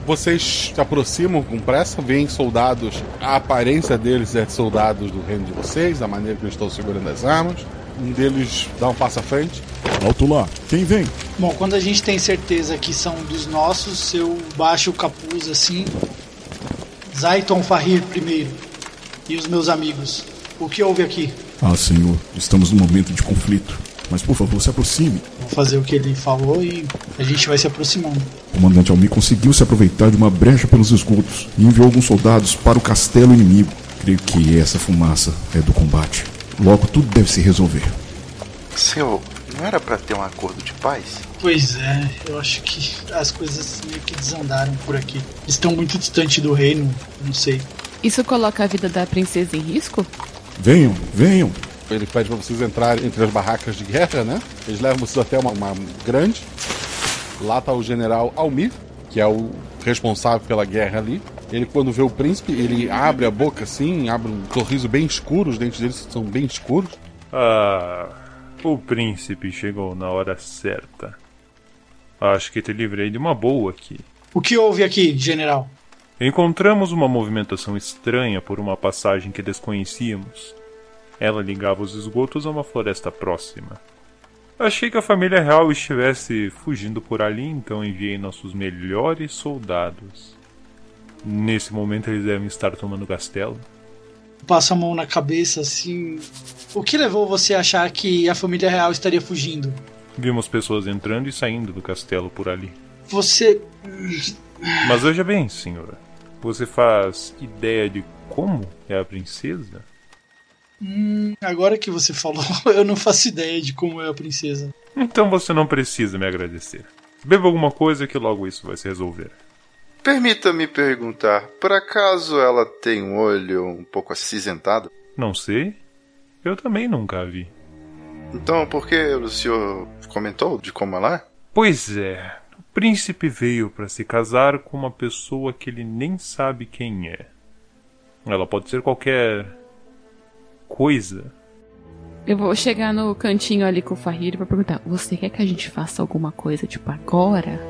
Vocês se aproximam com pressa, veem soldados. A aparência deles é de soldados do reino de vocês, a maneira que eles estão segurando as armas. Um deles dá um passo à frente. Alto lá, quem vem? Bom, quando a gente tem certeza que são dos nossos, eu baixo o capuz assim. Zaiton Farrir primeiro. E os meus amigos. O que houve aqui? Ah, senhor, estamos num momento de conflito. Mas por favor, se aproxime. Vou fazer o que ele falou e a gente vai se aproximando. O comandante Almi conseguiu se aproveitar de uma brecha pelos esgotos e enviou alguns soldados para o castelo inimigo. Creio que essa fumaça é do combate. Logo tudo deve se resolver. Seu, não era para ter um acordo de paz? Pois é, eu acho que as coisas meio que desandaram por aqui. Estão muito distante do reino, não sei. Isso coloca a vida da princesa em risco? Venham, venham. Ele pede para vocês entrarem entre as barracas de guerra, né? Eles levam vocês até uma, uma grande. Lá tá o general Almir, que é o responsável pela guerra ali. Ele, quando vê o príncipe, ele abre a boca assim, abre um sorriso bem escuro, os dentes dele são bem escuros. Ah, o príncipe chegou na hora certa. Acho que te livrei de uma boa aqui. O que houve aqui, general? Encontramos uma movimentação estranha por uma passagem que desconhecíamos. Ela ligava os esgotos a uma floresta próxima. Achei que a família real estivesse fugindo por ali, então enviei nossos melhores soldados. Nesse momento eles devem estar tomando castelo. Passa a mão na cabeça assim. O que levou você a achar que a família real estaria fugindo? Vimos pessoas entrando e saindo do castelo por ali. Você. Mas veja bem, senhora. Você faz ideia de como é a princesa? Hum, agora que você falou, eu não faço ideia de como é a princesa. Então você não precisa me agradecer. Beba alguma coisa que logo isso vai se resolver. Permita-me perguntar, por acaso ela tem um olho um pouco acinzentado? Não sei. Eu também nunca a vi. Então, por que o senhor comentou de como ela é? Pois é. O príncipe veio para se casar com uma pessoa que ele nem sabe quem é. Ela pode ser qualquer coisa. Eu vou chegar no cantinho ali com o Fahir pra perguntar: Você quer que a gente faça alguma coisa, tipo, agora?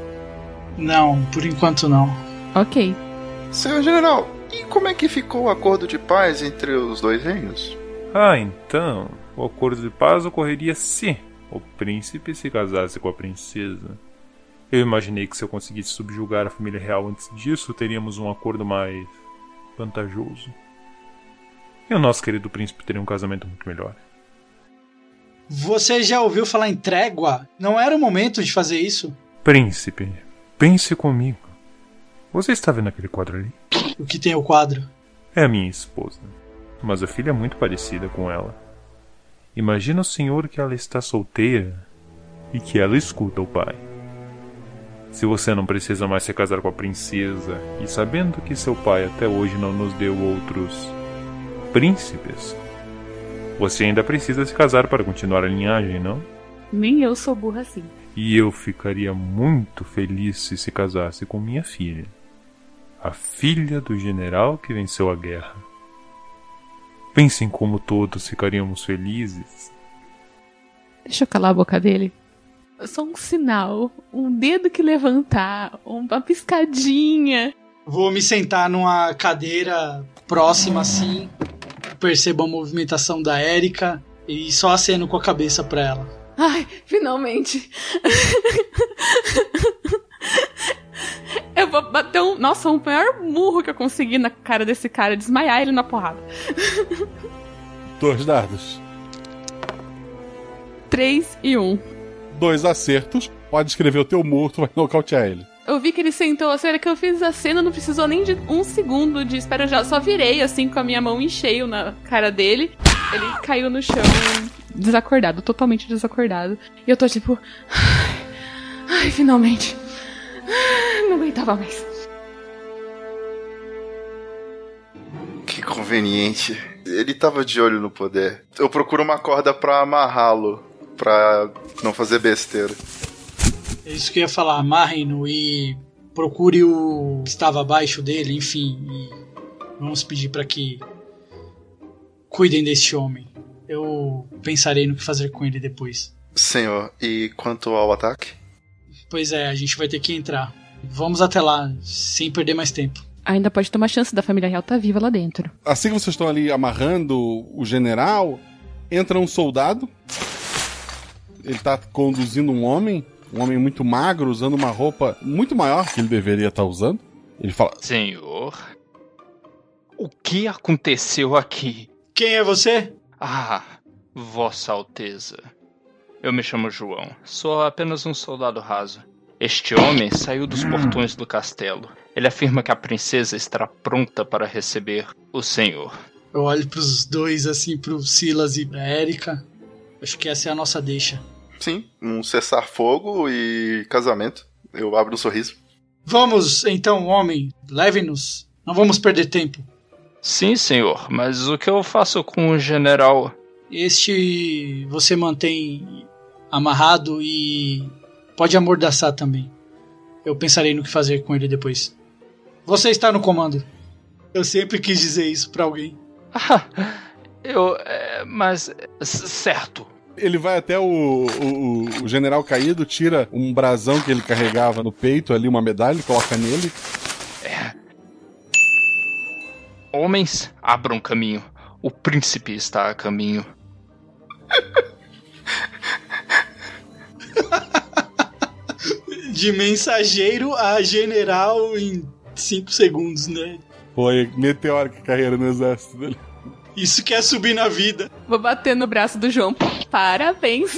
Não, por enquanto não. Ok. Senhor General, e como é que ficou o acordo de paz entre os dois reinos? Ah, então. O acordo de paz ocorreria se o príncipe se casasse com a princesa. Eu imaginei que se eu conseguisse subjugar a família real antes disso, teríamos um acordo mais vantajoso. E o nosso querido príncipe teria um casamento muito melhor. Você já ouviu falar em trégua? Não era o momento de fazer isso? Príncipe, pense comigo. Você está vendo aquele quadro ali? O que tem o quadro? É a minha esposa. Mas a filha é muito parecida com ela. Imagina o senhor que ela está solteira e que ela escuta o pai. Se você não precisa mais se casar com a princesa e sabendo que seu pai até hoje não nos deu outros príncipes, você ainda precisa se casar para continuar a linhagem, não? Nem eu sou burra assim. E eu ficaria muito feliz se se casasse com minha filha, a filha do general que venceu a guerra. Pensem como todos ficaríamos felizes. Deixa eu calar a boca dele. Só um sinal, um dedo que levantar, uma piscadinha. Vou me sentar numa cadeira próxima assim, percebo a movimentação da Erika e só aceno com a cabeça pra ela. Ai, finalmente. Eu vou bater um. Nossa, um maior murro que eu consegui na cara desse cara, desmaiar ele na porrada. Dois dados. Três e um. Dois acertos. Pode escrever o teu morto, vai nocautear ele. Eu vi que ele sentou, assim, era que eu fiz a cena, não precisou nem de um segundo de espera, eu já só virei assim com a minha mão em cheio na cara dele. Ele caiu no chão, desacordado, totalmente desacordado. E eu tô tipo. Ai, ai finalmente. Não aguentava mais. Que conveniente. Ele tava de olho no poder. Eu procuro uma corda pra amarrá-lo, pra não fazer besteira. É isso que eu ia falar, amarrem-no e procure o que estava abaixo dele, enfim. E vamos pedir para que cuidem deste homem. Eu pensarei no que fazer com ele depois. Senhor, e quanto ao ataque? Pois é, a gente vai ter que entrar. Vamos até lá, sem perder mais tempo. Ainda pode ter uma chance da família real estar tá viva lá dentro. Assim que vocês estão ali amarrando o general, entra um soldado. Ele tá conduzindo um homem, um homem muito magro, usando uma roupa muito maior que ele deveria estar usando. Ele fala: Senhor, o que aconteceu aqui? Quem é você? Ah, Vossa Alteza. Eu me chamo João. Sou apenas um soldado raso. Este homem saiu dos portões do castelo. Ele afirma que a princesa estará pronta para receber o senhor. Eu olho pros dois, assim, pro Silas e pra Erika. Acho que essa é a nossa deixa. Sim, um cessar-fogo e casamento. Eu abro um sorriso. Vamos, então, homem, leve-nos. Não vamos perder tempo. Sim, senhor, mas o que eu faço com o general? Este você mantém amarrado e pode amordaçar também. Eu pensarei no que fazer com ele depois. Você está no comando. Eu sempre quis dizer isso para alguém. Eu. É, mas. Certo. Ele vai até o, o, o, general caído, tira um brasão que ele carregava no peito ali, uma medalha, coloca nele. É. Homens, abram caminho. O príncipe está a caminho. De mensageiro a general em 5 segundos, né? Foi meteórica carreira no exército dele. Isso que é subir na vida. Vou bater no braço do João. Parabéns.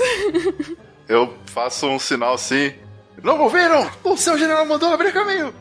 Eu faço um sinal assim. Não ouviram? O seu general mandou abrir caminho!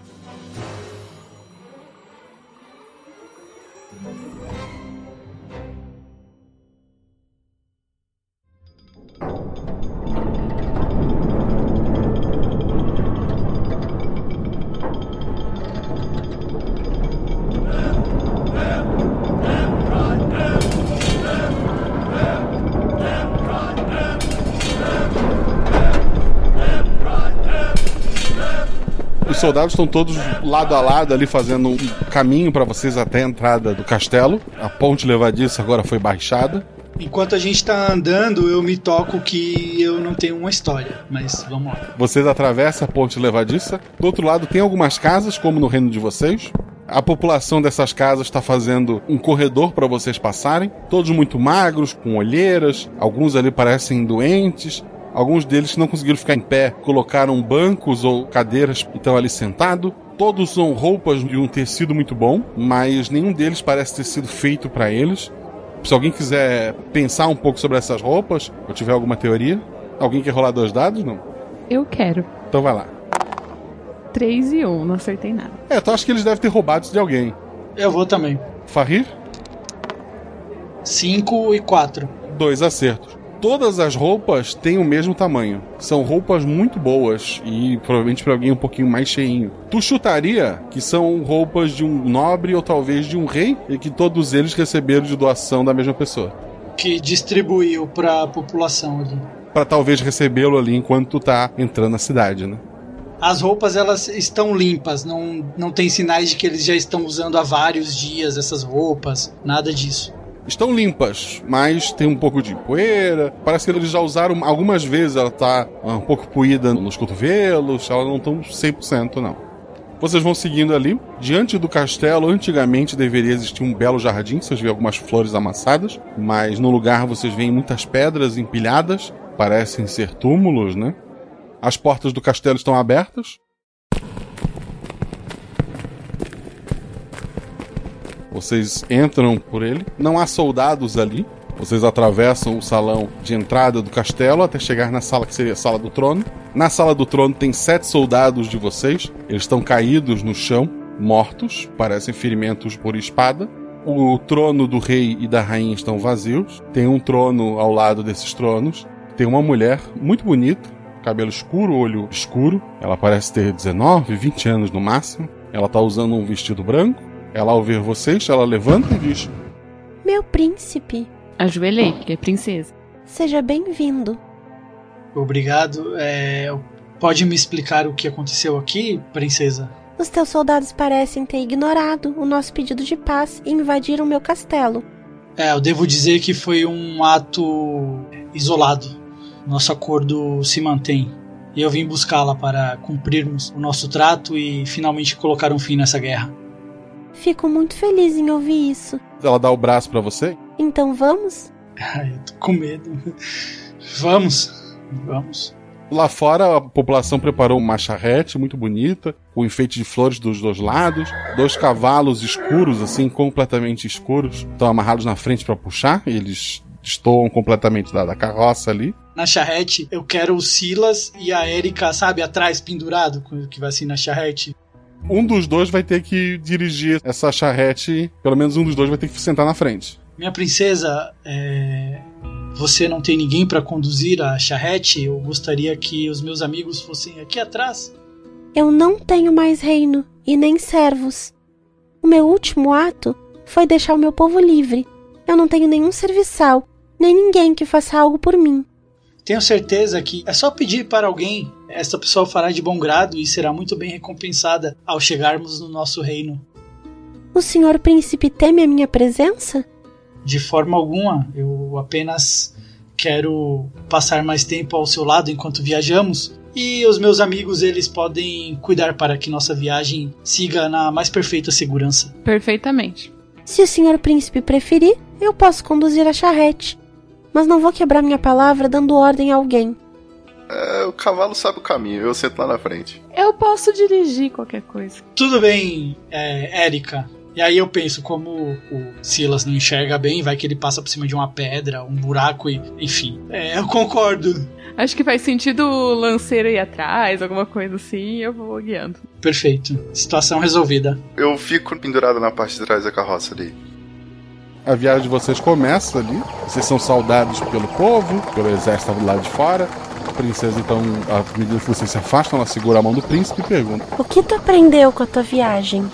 Soldados estão todos lado a lado ali fazendo um caminho para vocês até a entrada do castelo. A ponte levadiça agora foi baixada. Enquanto a gente tá andando, eu me toco que eu não tenho uma história. Mas vamos lá. Vocês atravessam a ponte levadiça. Do outro lado tem algumas casas, como no reino de vocês. A população dessas casas está fazendo um corredor para vocês passarem. Todos muito magros, com olheiras. Alguns ali parecem doentes. Alguns deles não conseguiram ficar em pé colocaram bancos ou cadeiras e estão ali sentados. Todos são roupas de um tecido muito bom, mas nenhum deles parece ter sido feito para eles. Se alguém quiser pensar um pouco sobre essas roupas, ou tiver alguma teoria, alguém quer rolar dois dados? Não? Eu quero. Então vai lá. 3 e 1, não acertei nada. É, então acho que eles devem ter roubado isso de alguém. Eu vou também. Farir? 5 e 4. Dois acertos. Todas as roupas têm o mesmo tamanho. São roupas muito boas e provavelmente para alguém um pouquinho mais cheinho. Tu chutaria que são roupas de um nobre ou talvez de um rei e que todos eles receberam de doação da mesma pessoa. Que distribuiu pra população ali. Para talvez recebê-lo ali enquanto tu tá entrando na cidade, né? As roupas elas estão limpas, não, não tem sinais de que eles já estão usando há vários dias essas roupas, nada disso. Estão limpas, mas tem um pouco de poeira. Parece que eles já usaram algumas vezes. Ela tá um pouco poída nos cotovelos. Ela não tão 100% não. Vocês vão seguindo ali. Diante do castelo, antigamente deveria existir um belo jardim. Vocês veem algumas flores amassadas. Mas no lugar vocês veem muitas pedras empilhadas. Parecem ser túmulos, né? As portas do castelo estão abertas. Vocês entram por ele. Não há soldados ali. Vocês atravessam o salão de entrada do castelo até chegar na sala que seria a sala do trono. Na sala do trono tem sete soldados de vocês. Eles estão caídos no chão, mortos, parecem ferimentos por espada. O trono do rei e da rainha estão vazios. Tem um trono ao lado desses tronos. Tem uma mulher muito bonita, cabelo escuro, olho escuro. Ela parece ter 19, 20 anos no máximo. Ela está usando um vestido branco. Ela, ao ver vocês, ela levanta e diz: Meu príncipe, Ajoelhei, porque é princesa. seja bem-vindo. Obrigado. É, pode me explicar o que aconteceu aqui, princesa? Os teus soldados parecem ter ignorado o nosso pedido de paz e invadiram meu castelo. É, eu devo dizer que foi um ato isolado. Nosso acordo se mantém. E eu vim buscá-la para cumprirmos o nosso trato e finalmente colocar um fim nessa guerra. Fico muito feliz em ouvir isso. Ela dá o braço para você. Então vamos? Ai, eu tô com medo. Vamos, vamos. Lá fora, a população preparou uma charrete muito bonita, com enfeite de flores dos dois lados. Dois cavalos escuros, assim, completamente escuros, estão amarrados na frente para puxar. Eles destoam completamente da, da carroça ali. Na charrete, eu quero o Silas e a Erika, sabe, atrás, pendurado, que vai assim na charrete. Um dos dois vai ter que dirigir essa charrete, pelo menos um dos dois vai ter que sentar na frente. Minha princesa, é... você não tem ninguém para conduzir a charrete? Eu gostaria que os meus amigos fossem aqui atrás. Eu não tenho mais reino e nem servos. O meu último ato foi deixar o meu povo livre. Eu não tenho nenhum serviçal, nem ninguém que faça algo por mim. Tenho certeza que é só pedir para alguém. Essa pessoa fará de bom grado e será muito bem recompensada ao chegarmos no nosso reino. O senhor príncipe teme a minha presença? De forma alguma. Eu apenas quero passar mais tempo ao seu lado enquanto viajamos. E os meus amigos, eles podem cuidar para que nossa viagem siga na mais perfeita segurança. Perfeitamente. Se o senhor príncipe preferir, eu posso conduzir a charrete. Mas não vou quebrar minha palavra dando ordem a alguém. É, o cavalo sabe o caminho, eu sento lá na frente. Eu posso dirigir qualquer coisa. Tudo bem, é, Érica. E aí eu penso, como o Silas não enxerga bem, vai que ele passa por cima de uma pedra, um buraco e. Enfim. É, eu concordo. Acho que faz sentido o lanceiro ir atrás, alguma coisa assim, eu vou guiando. Perfeito. Situação resolvida. Eu fico pendurado na parte de trás da carroça ali. A viagem de vocês começa ali. Vocês são saudados pelo povo, pelo exército do lado de fora. A princesa, então, à medida que vocês se afastam, ela segura a mão do príncipe e pergunta: O que tu aprendeu com a tua viagem?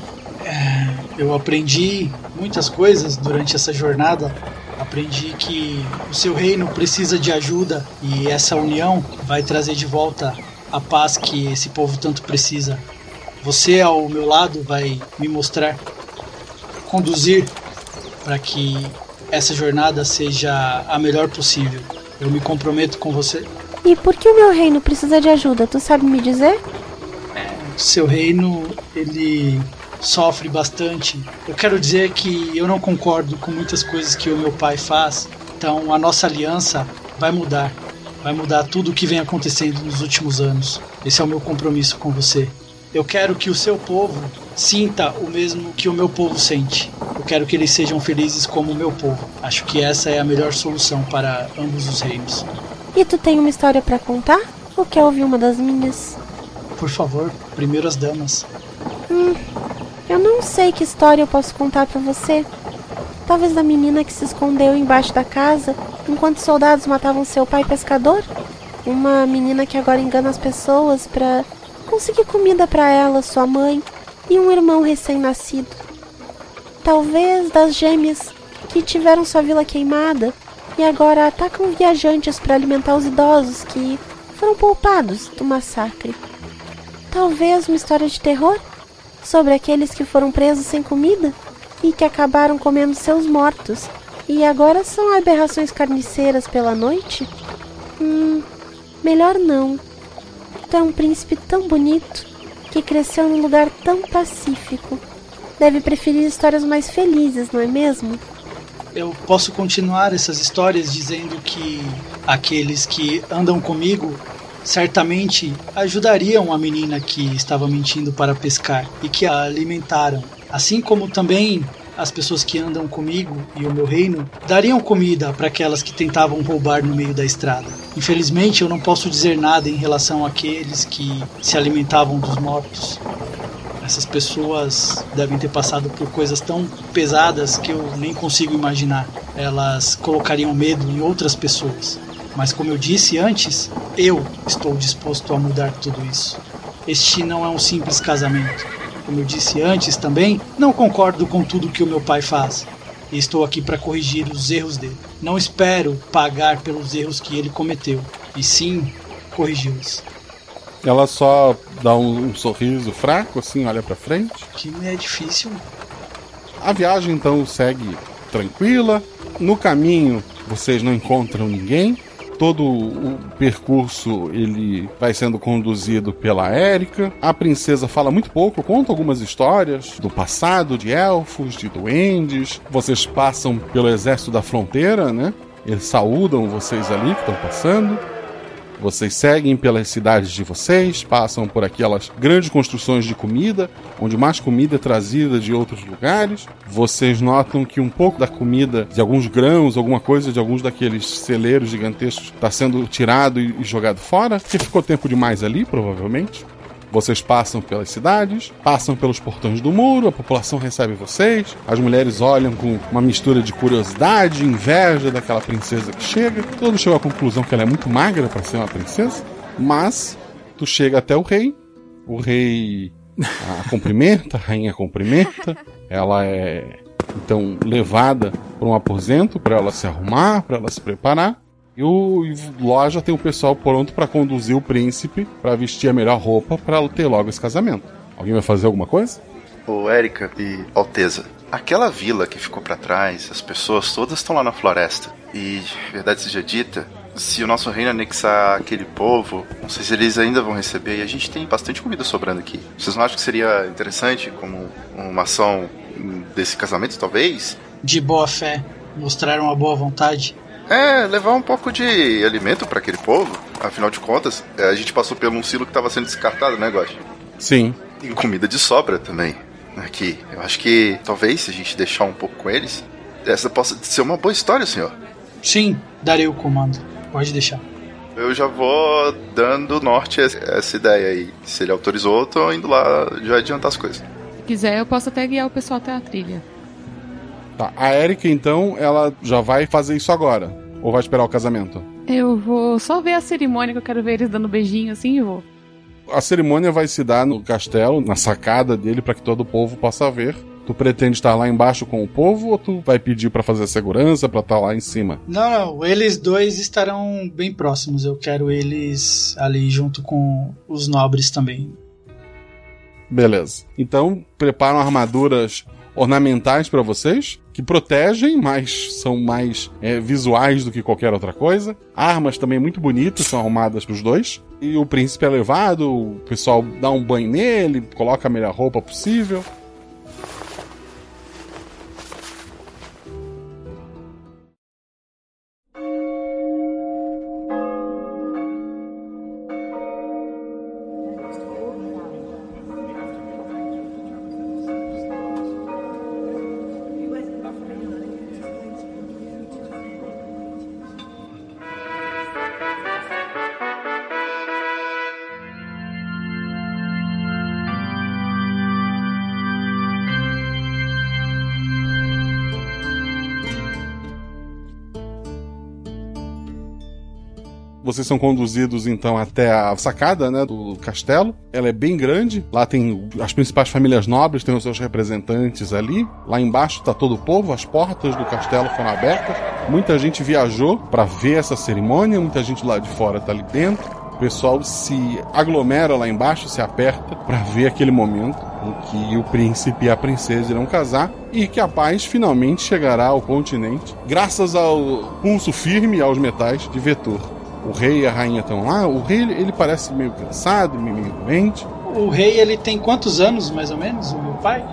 Eu aprendi muitas coisas durante essa jornada. Aprendi que o seu reino precisa de ajuda e essa união vai trazer de volta a paz que esse povo tanto precisa. Você ao meu lado vai me mostrar, conduzir para que essa jornada seja a melhor possível. Eu me comprometo com você. E por que o meu reino precisa de ajuda? Tu sabe me dizer? Seu reino, ele sofre bastante. Eu quero dizer que eu não concordo com muitas coisas que o meu pai faz. Então a nossa aliança vai mudar. Vai mudar tudo o que vem acontecendo nos últimos anos. Esse é o meu compromisso com você. Eu quero que o seu povo sinta o mesmo que o meu povo sente. Eu quero que eles sejam felizes como o meu povo. Acho que essa é a melhor solução para ambos os reinos. E tu tem uma história para contar? Ou quer ouvir uma das minhas? Por favor, primeiro as damas. Hum, eu não sei que história eu posso contar para você. Talvez da menina que se escondeu embaixo da casa enquanto soldados matavam seu pai pescador? Uma menina que agora engana as pessoas para conseguir comida para ela, sua mãe e um irmão recém-nascido. Talvez das gêmeas que tiveram sua vila queimada e agora atacam viajantes para alimentar os idosos que foram poupados do massacre. Talvez uma história de terror sobre aqueles que foram presos sem comida e que acabaram comendo seus mortos e agora são aberrações carniceiras pela noite? Hum, melhor não. Tu é um príncipe tão bonito que cresceu num lugar tão pacífico. Deve preferir histórias mais felizes, não é mesmo? Eu posso continuar essas histórias dizendo que aqueles que andam comigo certamente ajudariam a menina que estava mentindo para pescar e que a alimentaram. Assim como também as pessoas que andam comigo e o meu reino dariam comida para aquelas que tentavam roubar no meio da estrada. Infelizmente, eu não posso dizer nada em relação àqueles que se alimentavam dos mortos. Essas pessoas devem ter passado por coisas tão pesadas que eu nem consigo imaginar. Elas colocariam medo em outras pessoas. Mas como eu disse antes, eu estou disposto a mudar tudo isso. Este não é um simples casamento. Como eu disse antes também, não concordo com tudo que o meu pai faz. E estou aqui para corrigir os erros dele. Não espero pagar pelos erros que ele cometeu, e sim corrigi-los. Ela só dá um, um sorriso fraco, assim, olha para frente. Que é difícil. A viagem então segue tranquila. No caminho vocês não encontram ninguém. Todo o percurso ele vai sendo conduzido pela Érica. A princesa fala muito pouco, conta algumas histórias do passado de elfos, de duendes. Vocês passam pelo exército da fronteira, né? Eles saúdam vocês ali que estão passando. Vocês seguem pelas cidades de vocês, passam por aquelas grandes construções de comida, onde mais comida é trazida de outros lugares. Vocês notam que um pouco da comida, de alguns grãos, alguma coisa de alguns daqueles celeiros gigantescos, está sendo tirado e jogado fora, porque ficou tempo demais ali, provavelmente. Vocês passam pelas cidades, passam pelos portões do muro, a população recebe vocês, as mulheres olham com uma mistura de curiosidade, inveja daquela princesa que chega. Todos chegam à conclusão que ela é muito magra para ser uma princesa, mas tu chega até o rei, o rei a cumprimenta, a rainha cumprimenta, ela é então levada para um aposento para ela se arrumar, para ela se preparar. E o Ló já tem o pessoal pronto para conduzir o príncipe para vestir a melhor roupa para ter logo esse casamento. Alguém vai fazer alguma coisa? Ô, Érica e Alteza, aquela vila que ficou para trás, as pessoas todas estão lá na floresta. E, verdade seja dita, se o nosso reino anexar aquele povo, não sei se eles ainda vão receber. E a gente tem bastante comida sobrando aqui. Vocês não acham que seria interessante como uma ação desse casamento, talvez? De boa fé, mostrar uma boa vontade. É, levar um pouco de alimento para aquele povo. Afinal de contas, a gente passou por um silo que estava sendo descartado, né, Gotti? Sim. E comida de sobra também. aqui. Eu acho que talvez se a gente deixar um pouco com eles, essa possa ser uma boa história, senhor. Sim, darei o comando. Pode deixar. Eu já vou dando norte a essa ideia aí. Se ele autorizou, eu tô indo lá já adiantar as coisas. Se quiser, eu posso até guiar o pessoal até a trilha. Tá, a Erika então, ela já vai fazer isso agora. Ou vai esperar o casamento? Eu vou só ver a cerimônia que eu quero ver eles dando beijinho assim e vou. A cerimônia vai se dar no castelo, na sacada dele, para que todo o povo possa ver. Tu pretende estar lá embaixo com o povo ou tu vai pedir para fazer segurança para estar lá em cima? Não, não, eles dois estarão bem próximos. Eu quero eles ali junto com os nobres também. Beleza. Então, preparam armaduras ornamentais para vocês, que protegem, mas são mais é, visuais do que qualquer outra coisa. Armas também muito bonitas, são arrumadas para os dois. E o príncipe é levado, o pessoal dá um banho nele, coloca a melhor roupa possível. Vocês são conduzidos então até a sacada né, do castelo. Ela é bem grande. Lá tem as principais famílias nobres, tem os seus representantes ali. Lá embaixo está todo o povo. As portas do castelo foram abertas. Muita gente viajou para ver essa cerimônia. Muita gente lá de fora está ali dentro. O pessoal se aglomera lá embaixo, se aperta para ver aquele momento em que o príncipe e a princesa irão casar e que a paz finalmente chegará ao continente, graças ao pulso firme aos metais de Vetor o rei e a rainha estão lá. O rei ele parece meio cansado, meio doente. O rei ele tem quantos anos mais ou menos? O meu pai?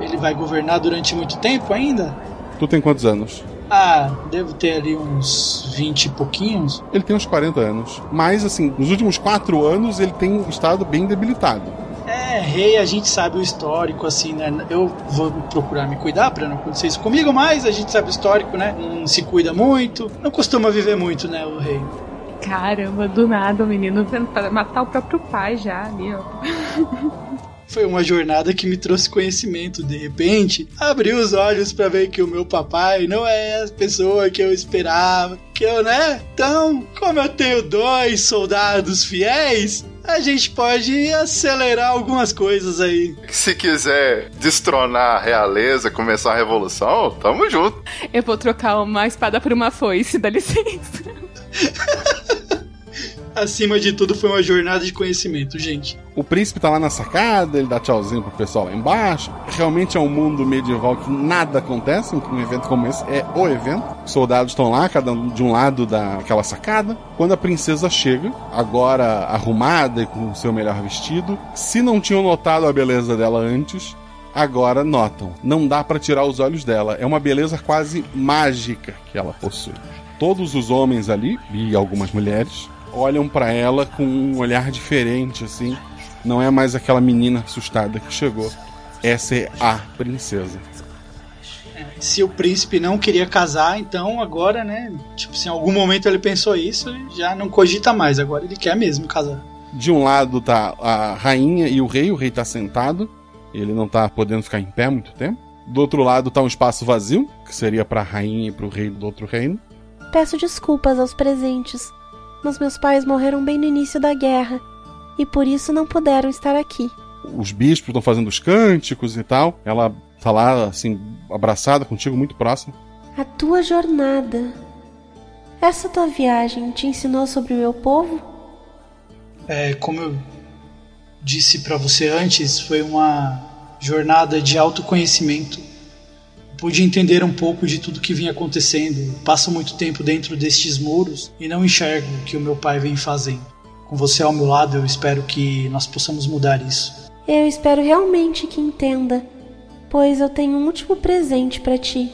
Ele vai governar durante muito tempo ainda? Tu tem quantos anos? Ah, devo ter ali uns 20 e pouquinhos. Ele tem uns 40 anos. Mas, assim, nos últimos quatro anos ele tem estado bem debilitado. É, rei, a gente sabe o histórico, assim, né? Eu vou procurar me cuidar pra não acontecer isso comigo, mas a gente sabe o histórico, né? Não se cuida muito, não costuma viver muito, né, o rei. Caramba, do nada o menino para matar o próprio pai já ali, ó. Foi uma jornada que me trouxe conhecimento. De repente, abri os olhos para ver que o meu papai não é a pessoa que eu esperava. Que eu, né? Então, como eu tenho dois soldados fiéis, a gente pode acelerar algumas coisas aí. Se quiser destronar a realeza, começar a revolução, tamo junto. Eu vou trocar uma espada por uma foice, dá licença. Acima de tudo, foi uma jornada de conhecimento, gente. O príncipe tá lá na sacada, ele dá tchauzinho pro pessoal lá embaixo. Realmente é um mundo medieval que nada acontece, um evento como esse é o evento. Os soldados estão lá, cada um de um lado daquela sacada. Quando a princesa chega, agora arrumada e com o seu melhor vestido, se não tinham notado a beleza dela antes, agora notam. Não dá para tirar os olhos dela. É uma beleza quase mágica que ela possui. Todos os homens ali, e algumas mulheres, olham para ela com um olhar diferente, assim. Não é mais aquela menina assustada que chegou. Essa é a princesa. Se o príncipe não queria casar, então agora, né? Tipo, se em algum momento ele pensou isso, já não cogita mais. Agora ele quer mesmo casar. De um lado tá a rainha e o rei. O rei tá sentado. Ele não tá podendo ficar em pé muito tempo. Do outro lado tá um espaço vazio, que seria para a rainha e para o rei do outro reino. Peço desculpas aos presentes, mas meus pais morreram bem no início da guerra e por isso não puderam estar aqui. Os bispos estão fazendo os cânticos e tal. Ela tá lá, assim, abraçada contigo, muito próxima. A tua jornada. Essa tua viagem te ensinou sobre o meu povo? É, como eu disse para você antes, foi uma jornada de autoconhecimento pude entender um pouco de tudo que vinha acontecendo. Passo muito tempo dentro destes muros e não enxergo o que o meu pai vem fazendo. Com você ao meu lado, eu espero que nós possamos mudar isso. Eu espero realmente que entenda, pois eu tenho um último presente para ti.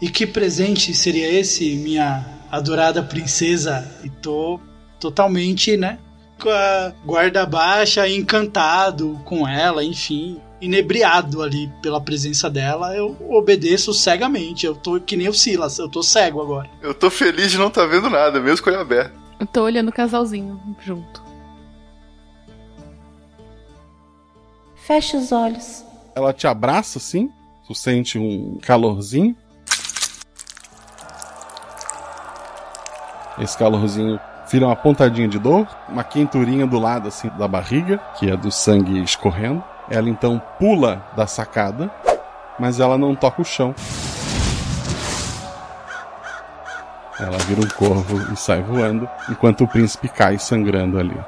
E que presente seria esse, minha adorada princesa? E tô totalmente, né, com a guarda baixa, encantado com ela, enfim. Inebriado ali pela presença dela, eu obedeço cegamente. Eu tô que nem o Silas, eu tô cego agora. Eu tô feliz de não estar tá vendo nada, mesmo com ele aberto. Eu tô olhando o casalzinho junto. Feche os olhos. Ela te abraça assim, tu sente um calorzinho. Esse calorzinho vira uma pontadinha de dor, uma quenturinha do lado assim da barriga, que é do sangue escorrendo. Ela então pula da sacada, mas ela não toca o chão. Ela vira um corvo e sai voando, enquanto o príncipe cai sangrando ali.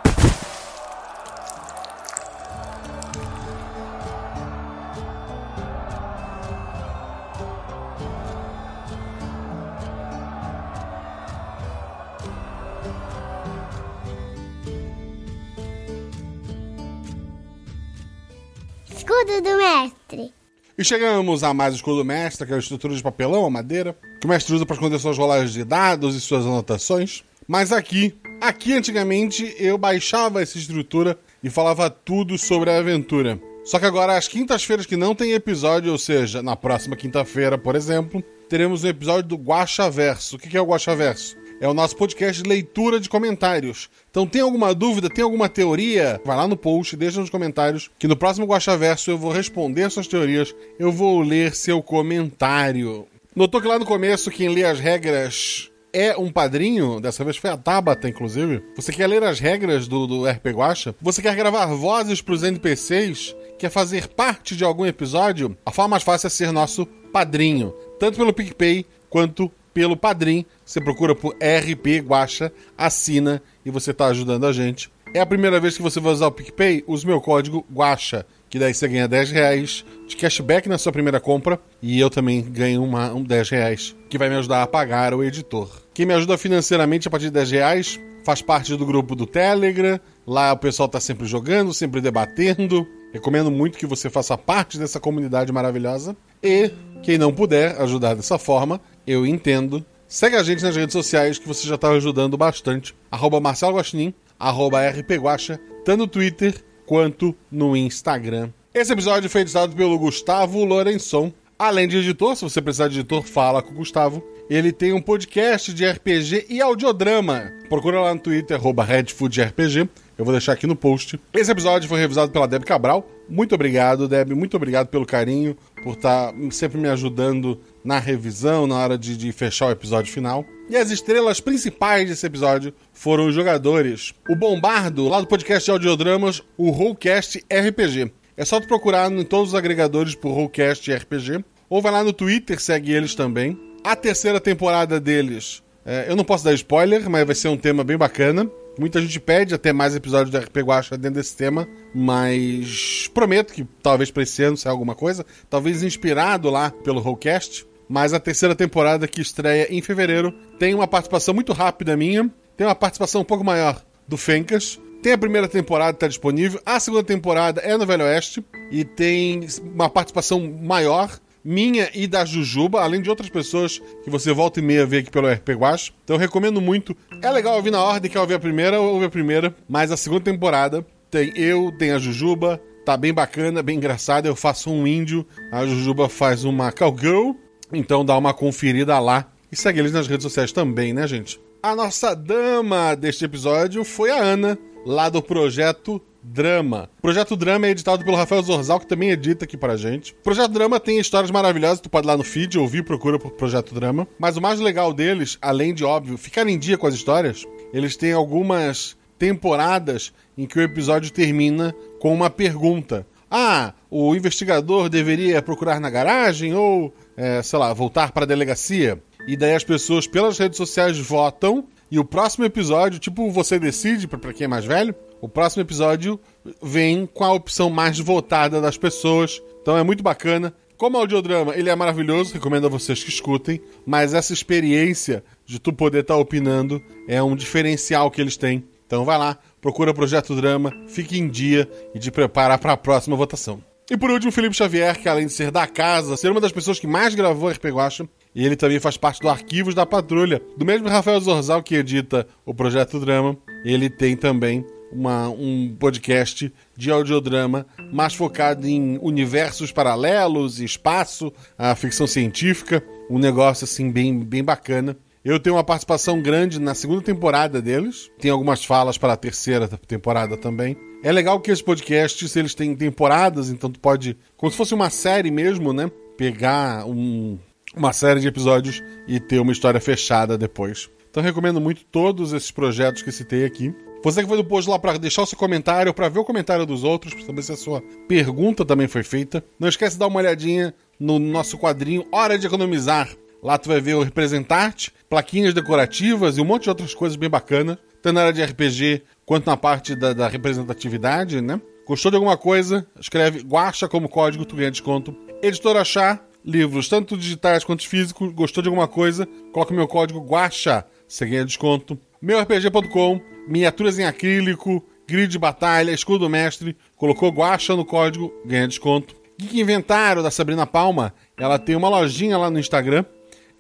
E chegamos a mais o escudo do mestre, que é a estrutura de papelão, a madeira, que o mestre usa para esconder suas rolagens de dados e suas anotações. Mas aqui, aqui antigamente eu baixava essa estrutura e falava tudo sobre a aventura. Só que agora, às quintas-feiras que não tem episódio, ou seja, na próxima quinta-feira, por exemplo, teremos um episódio do Guacha Verso. O que é o Guacha Verso? É o nosso podcast de leitura de comentários. Então tem alguma dúvida, tem alguma teoria? Vai lá no post, deixa nos comentários, que no próximo Guaxaverso eu vou responder suas teorias, eu vou ler seu comentário. Notou que lá no começo quem lê as regras é um padrinho, dessa vez foi a Tabata, inclusive. Você quer ler as regras do, do RP Guacha? Você quer gravar vozes para os NPCs? Quer fazer parte de algum episódio? A forma mais fácil é ser nosso padrinho, tanto pelo PicPay quanto pelo Padrim. Você procura por RP Guacha, assina e você está ajudando a gente. É a primeira vez que você vai usar o PicPay? Use meu código Guacha, que daí você ganha 10 reais de cashback na sua primeira compra e eu também ganho uma, um 10 reais, que vai me ajudar a pagar o editor. Quem me ajuda financeiramente a partir de 10 reais faz parte do grupo do Telegram. Lá o pessoal está sempre jogando, sempre debatendo. Recomendo muito que você faça parte dessa comunidade maravilhosa. E quem não puder ajudar dessa forma, eu entendo. Segue a gente nas redes sociais que você já está ajudando bastante. Arroba Marcelo Guaxinim, arroba RPGuacha, tanto no Twitter quanto no Instagram. Esse episódio foi editado pelo Gustavo Lourençon. Além de editor, se você precisar de editor, fala com o Gustavo. Ele tem um podcast de RPG e audiodrama. Procura lá no Twitter, arroba RedFoodRPG. Eu vou deixar aqui no post. Esse episódio foi revisado pela Deb Cabral. Muito obrigado, Deb. Muito obrigado pelo carinho, por estar tá sempre me ajudando na revisão, na hora de, de fechar o episódio final. E as estrelas principais desse episódio foram os jogadores. O Bombardo, lá do podcast de audiodramas, o Rollcast RPG. É só tu procurar em todos os agregadores por Rollcast RPG. Ou vai lá no Twitter, segue eles também. A terceira temporada deles, é, eu não posso dar spoiler, mas vai ser um tema bem bacana. Muita gente pede até mais episódios de RP Guacha dentro desse tema, mas prometo que talvez para esse ano saia alguma coisa, talvez inspirado lá pelo Rollcast. Mas a terceira temporada que estreia em fevereiro tem uma participação muito rápida minha, tem uma participação um pouco maior do Fencas, tem a primeira temporada está disponível, a segunda temporada é no Velho Oeste e tem uma participação maior minha e da Jujuba, além de outras pessoas que você volta e meia vê aqui pelo RP Guache. Então recomendo muito. É legal ouvir na ordem, quer ouvir a primeira, ouve a primeira. Mas a segunda temporada tem eu, tem a Jujuba, tá bem bacana, bem engraçada. Eu faço um índio, a Jujuba faz uma cowgirl. Então dá uma conferida lá. E segue eles nas redes sociais também, né, gente? A nossa dama deste episódio foi a Ana, lá do projeto Drama. O Projeto Drama é editado pelo Rafael Zorzal, que também edita aqui pra gente. O Projeto Drama tem histórias maravilhosas, tu pode ir lá no feed ouvir, procura por Projeto Drama. Mas o mais legal deles, além de, óbvio, ficar em dia com as histórias, eles têm algumas temporadas em que o episódio termina com uma pergunta. Ah, o investigador deveria procurar na garagem ou, é, sei lá, voltar para a delegacia? E daí as pessoas pelas redes sociais votam e o próximo episódio, tipo, você decide, para quem é mais velho, o próximo episódio vem com a opção mais votada das pessoas. Então é muito bacana. Como audiodrama, ele é maravilhoso, recomendo a vocês que escutem, mas essa experiência de tu poder estar tá opinando é um diferencial que eles têm. Então vai lá, procura Projeto Drama, fique em dia e te prepara para a próxima votação. E por último, Felipe Xavier, que além de ser da casa, ser uma das pessoas que mais gravou RP Guacha, e ele também faz parte do Arquivos da Patrulha, do mesmo Rafael Zorzal que edita o Projeto Drama, ele tem também uma, um podcast de audiodrama mais focado em universos paralelos, espaço, a ficção científica, um negócio assim bem, bem bacana. Eu tenho uma participação grande na segunda temporada deles. Tem algumas falas para a terceira temporada também. É legal que esses podcasts eles têm temporadas, então tu pode, como se fosse uma série mesmo, né? Pegar um, uma série de episódios e ter uma história fechada depois. Então recomendo muito todos esses projetos que citei aqui. Você que foi do post lá para deixar o seu comentário, para ver o comentário dos outros, para saber se a sua pergunta também foi feita. Não esquece de dar uma olhadinha no nosso quadrinho Hora de Economizar. Lá tu vai ver o representante, plaquinhas decorativas e um monte de outras coisas bem bacanas. Tanto na área de RPG quanto na parte da, da representatividade, né? Gostou de alguma coisa? Escreve Guacha como código, tu ganha desconto. Editora Chá, livros tanto digitais quanto físicos. Gostou de alguma coisa? Coloca o meu código Guacha, você ganha desconto. MeuRPG.com, miniaturas em acrílico, grid de batalha, escudo mestre. Colocou Guacha no código, ganha desconto. Geek Inventário da Sabrina Palma, ela tem uma lojinha lá no Instagram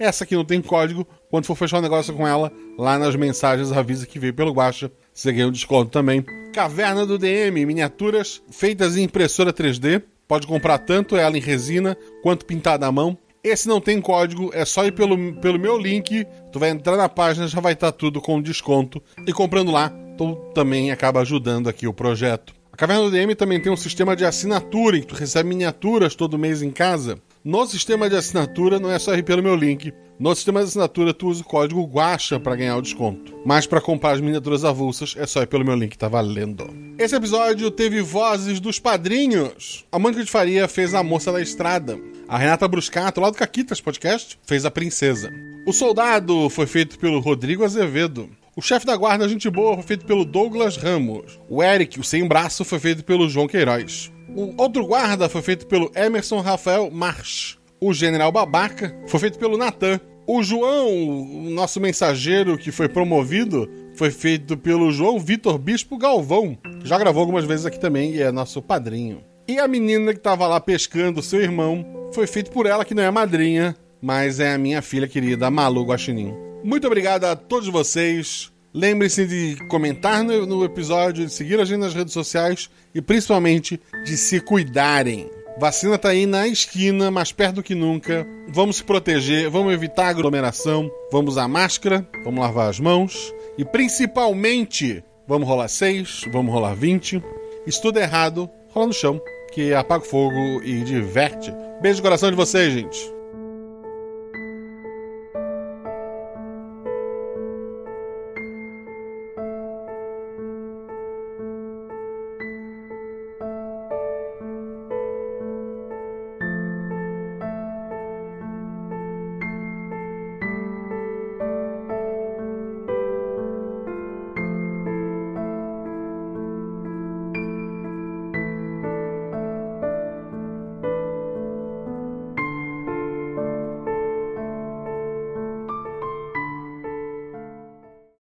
essa aqui não tem código. Quando for fechar um negócio com ela, lá nas mensagens avisa que veio pelo Guacha. Você ganha um desconto também. Caverna do DM, miniaturas feitas em impressora 3D. Pode comprar tanto ela em resina quanto pintada à mão. Esse não tem código, é só ir pelo, pelo meu link. Tu vai entrar na página, já vai estar tudo com desconto. E comprando lá, tu também acaba ajudando aqui o projeto. Caverna do DM também tem um sistema de assinatura em que tu recebe miniaturas todo mês em casa. No sistema de assinatura, não é só ir pelo meu link. No sistema de assinatura, tu usa o código GUACHA para ganhar o desconto. Mas para comprar as miniaturas avulsas, é só ir pelo meu link, tá valendo. Esse episódio teve vozes dos padrinhos. A Mônica de Faria fez a Moça da Estrada. A Renata Bruscato, lá do Caquitas Podcast, fez a Princesa. O Soldado foi feito pelo Rodrigo Azevedo. O chefe da guarda, gente boa, foi feito pelo Douglas Ramos. O Eric, o sem braço, foi feito pelo João Queiroz. O outro guarda foi feito pelo Emerson Rafael March. O General Babaca foi feito pelo Natan. O João, o nosso mensageiro que foi promovido, foi feito pelo João Vitor Bispo Galvão. Já gravou algumas vezes aqui também e é nosso padrinho. E a menina que estava lá pescando seu irmão foi feito por ela, que não é madrinha, mas é a minha filha querida, Malu Guaxinim. Muito obrigado a todos vocês. Lembre-se de comentar no, no, episódio, de seguir a gente nas redes sociais e principalmente de se cuidarem. Vacina tá aí na esquina, mais perto do que nunca. Vamos se proteger, vamos evitar aglomeração, vamos usar máscara, vamos lavar as mãos e principalmente vamos rolar 6, vamos rolar 20. Se tudo é errado, rola no chão, que apaga o fogo e diverte. Beijo no coração de vocês, gente.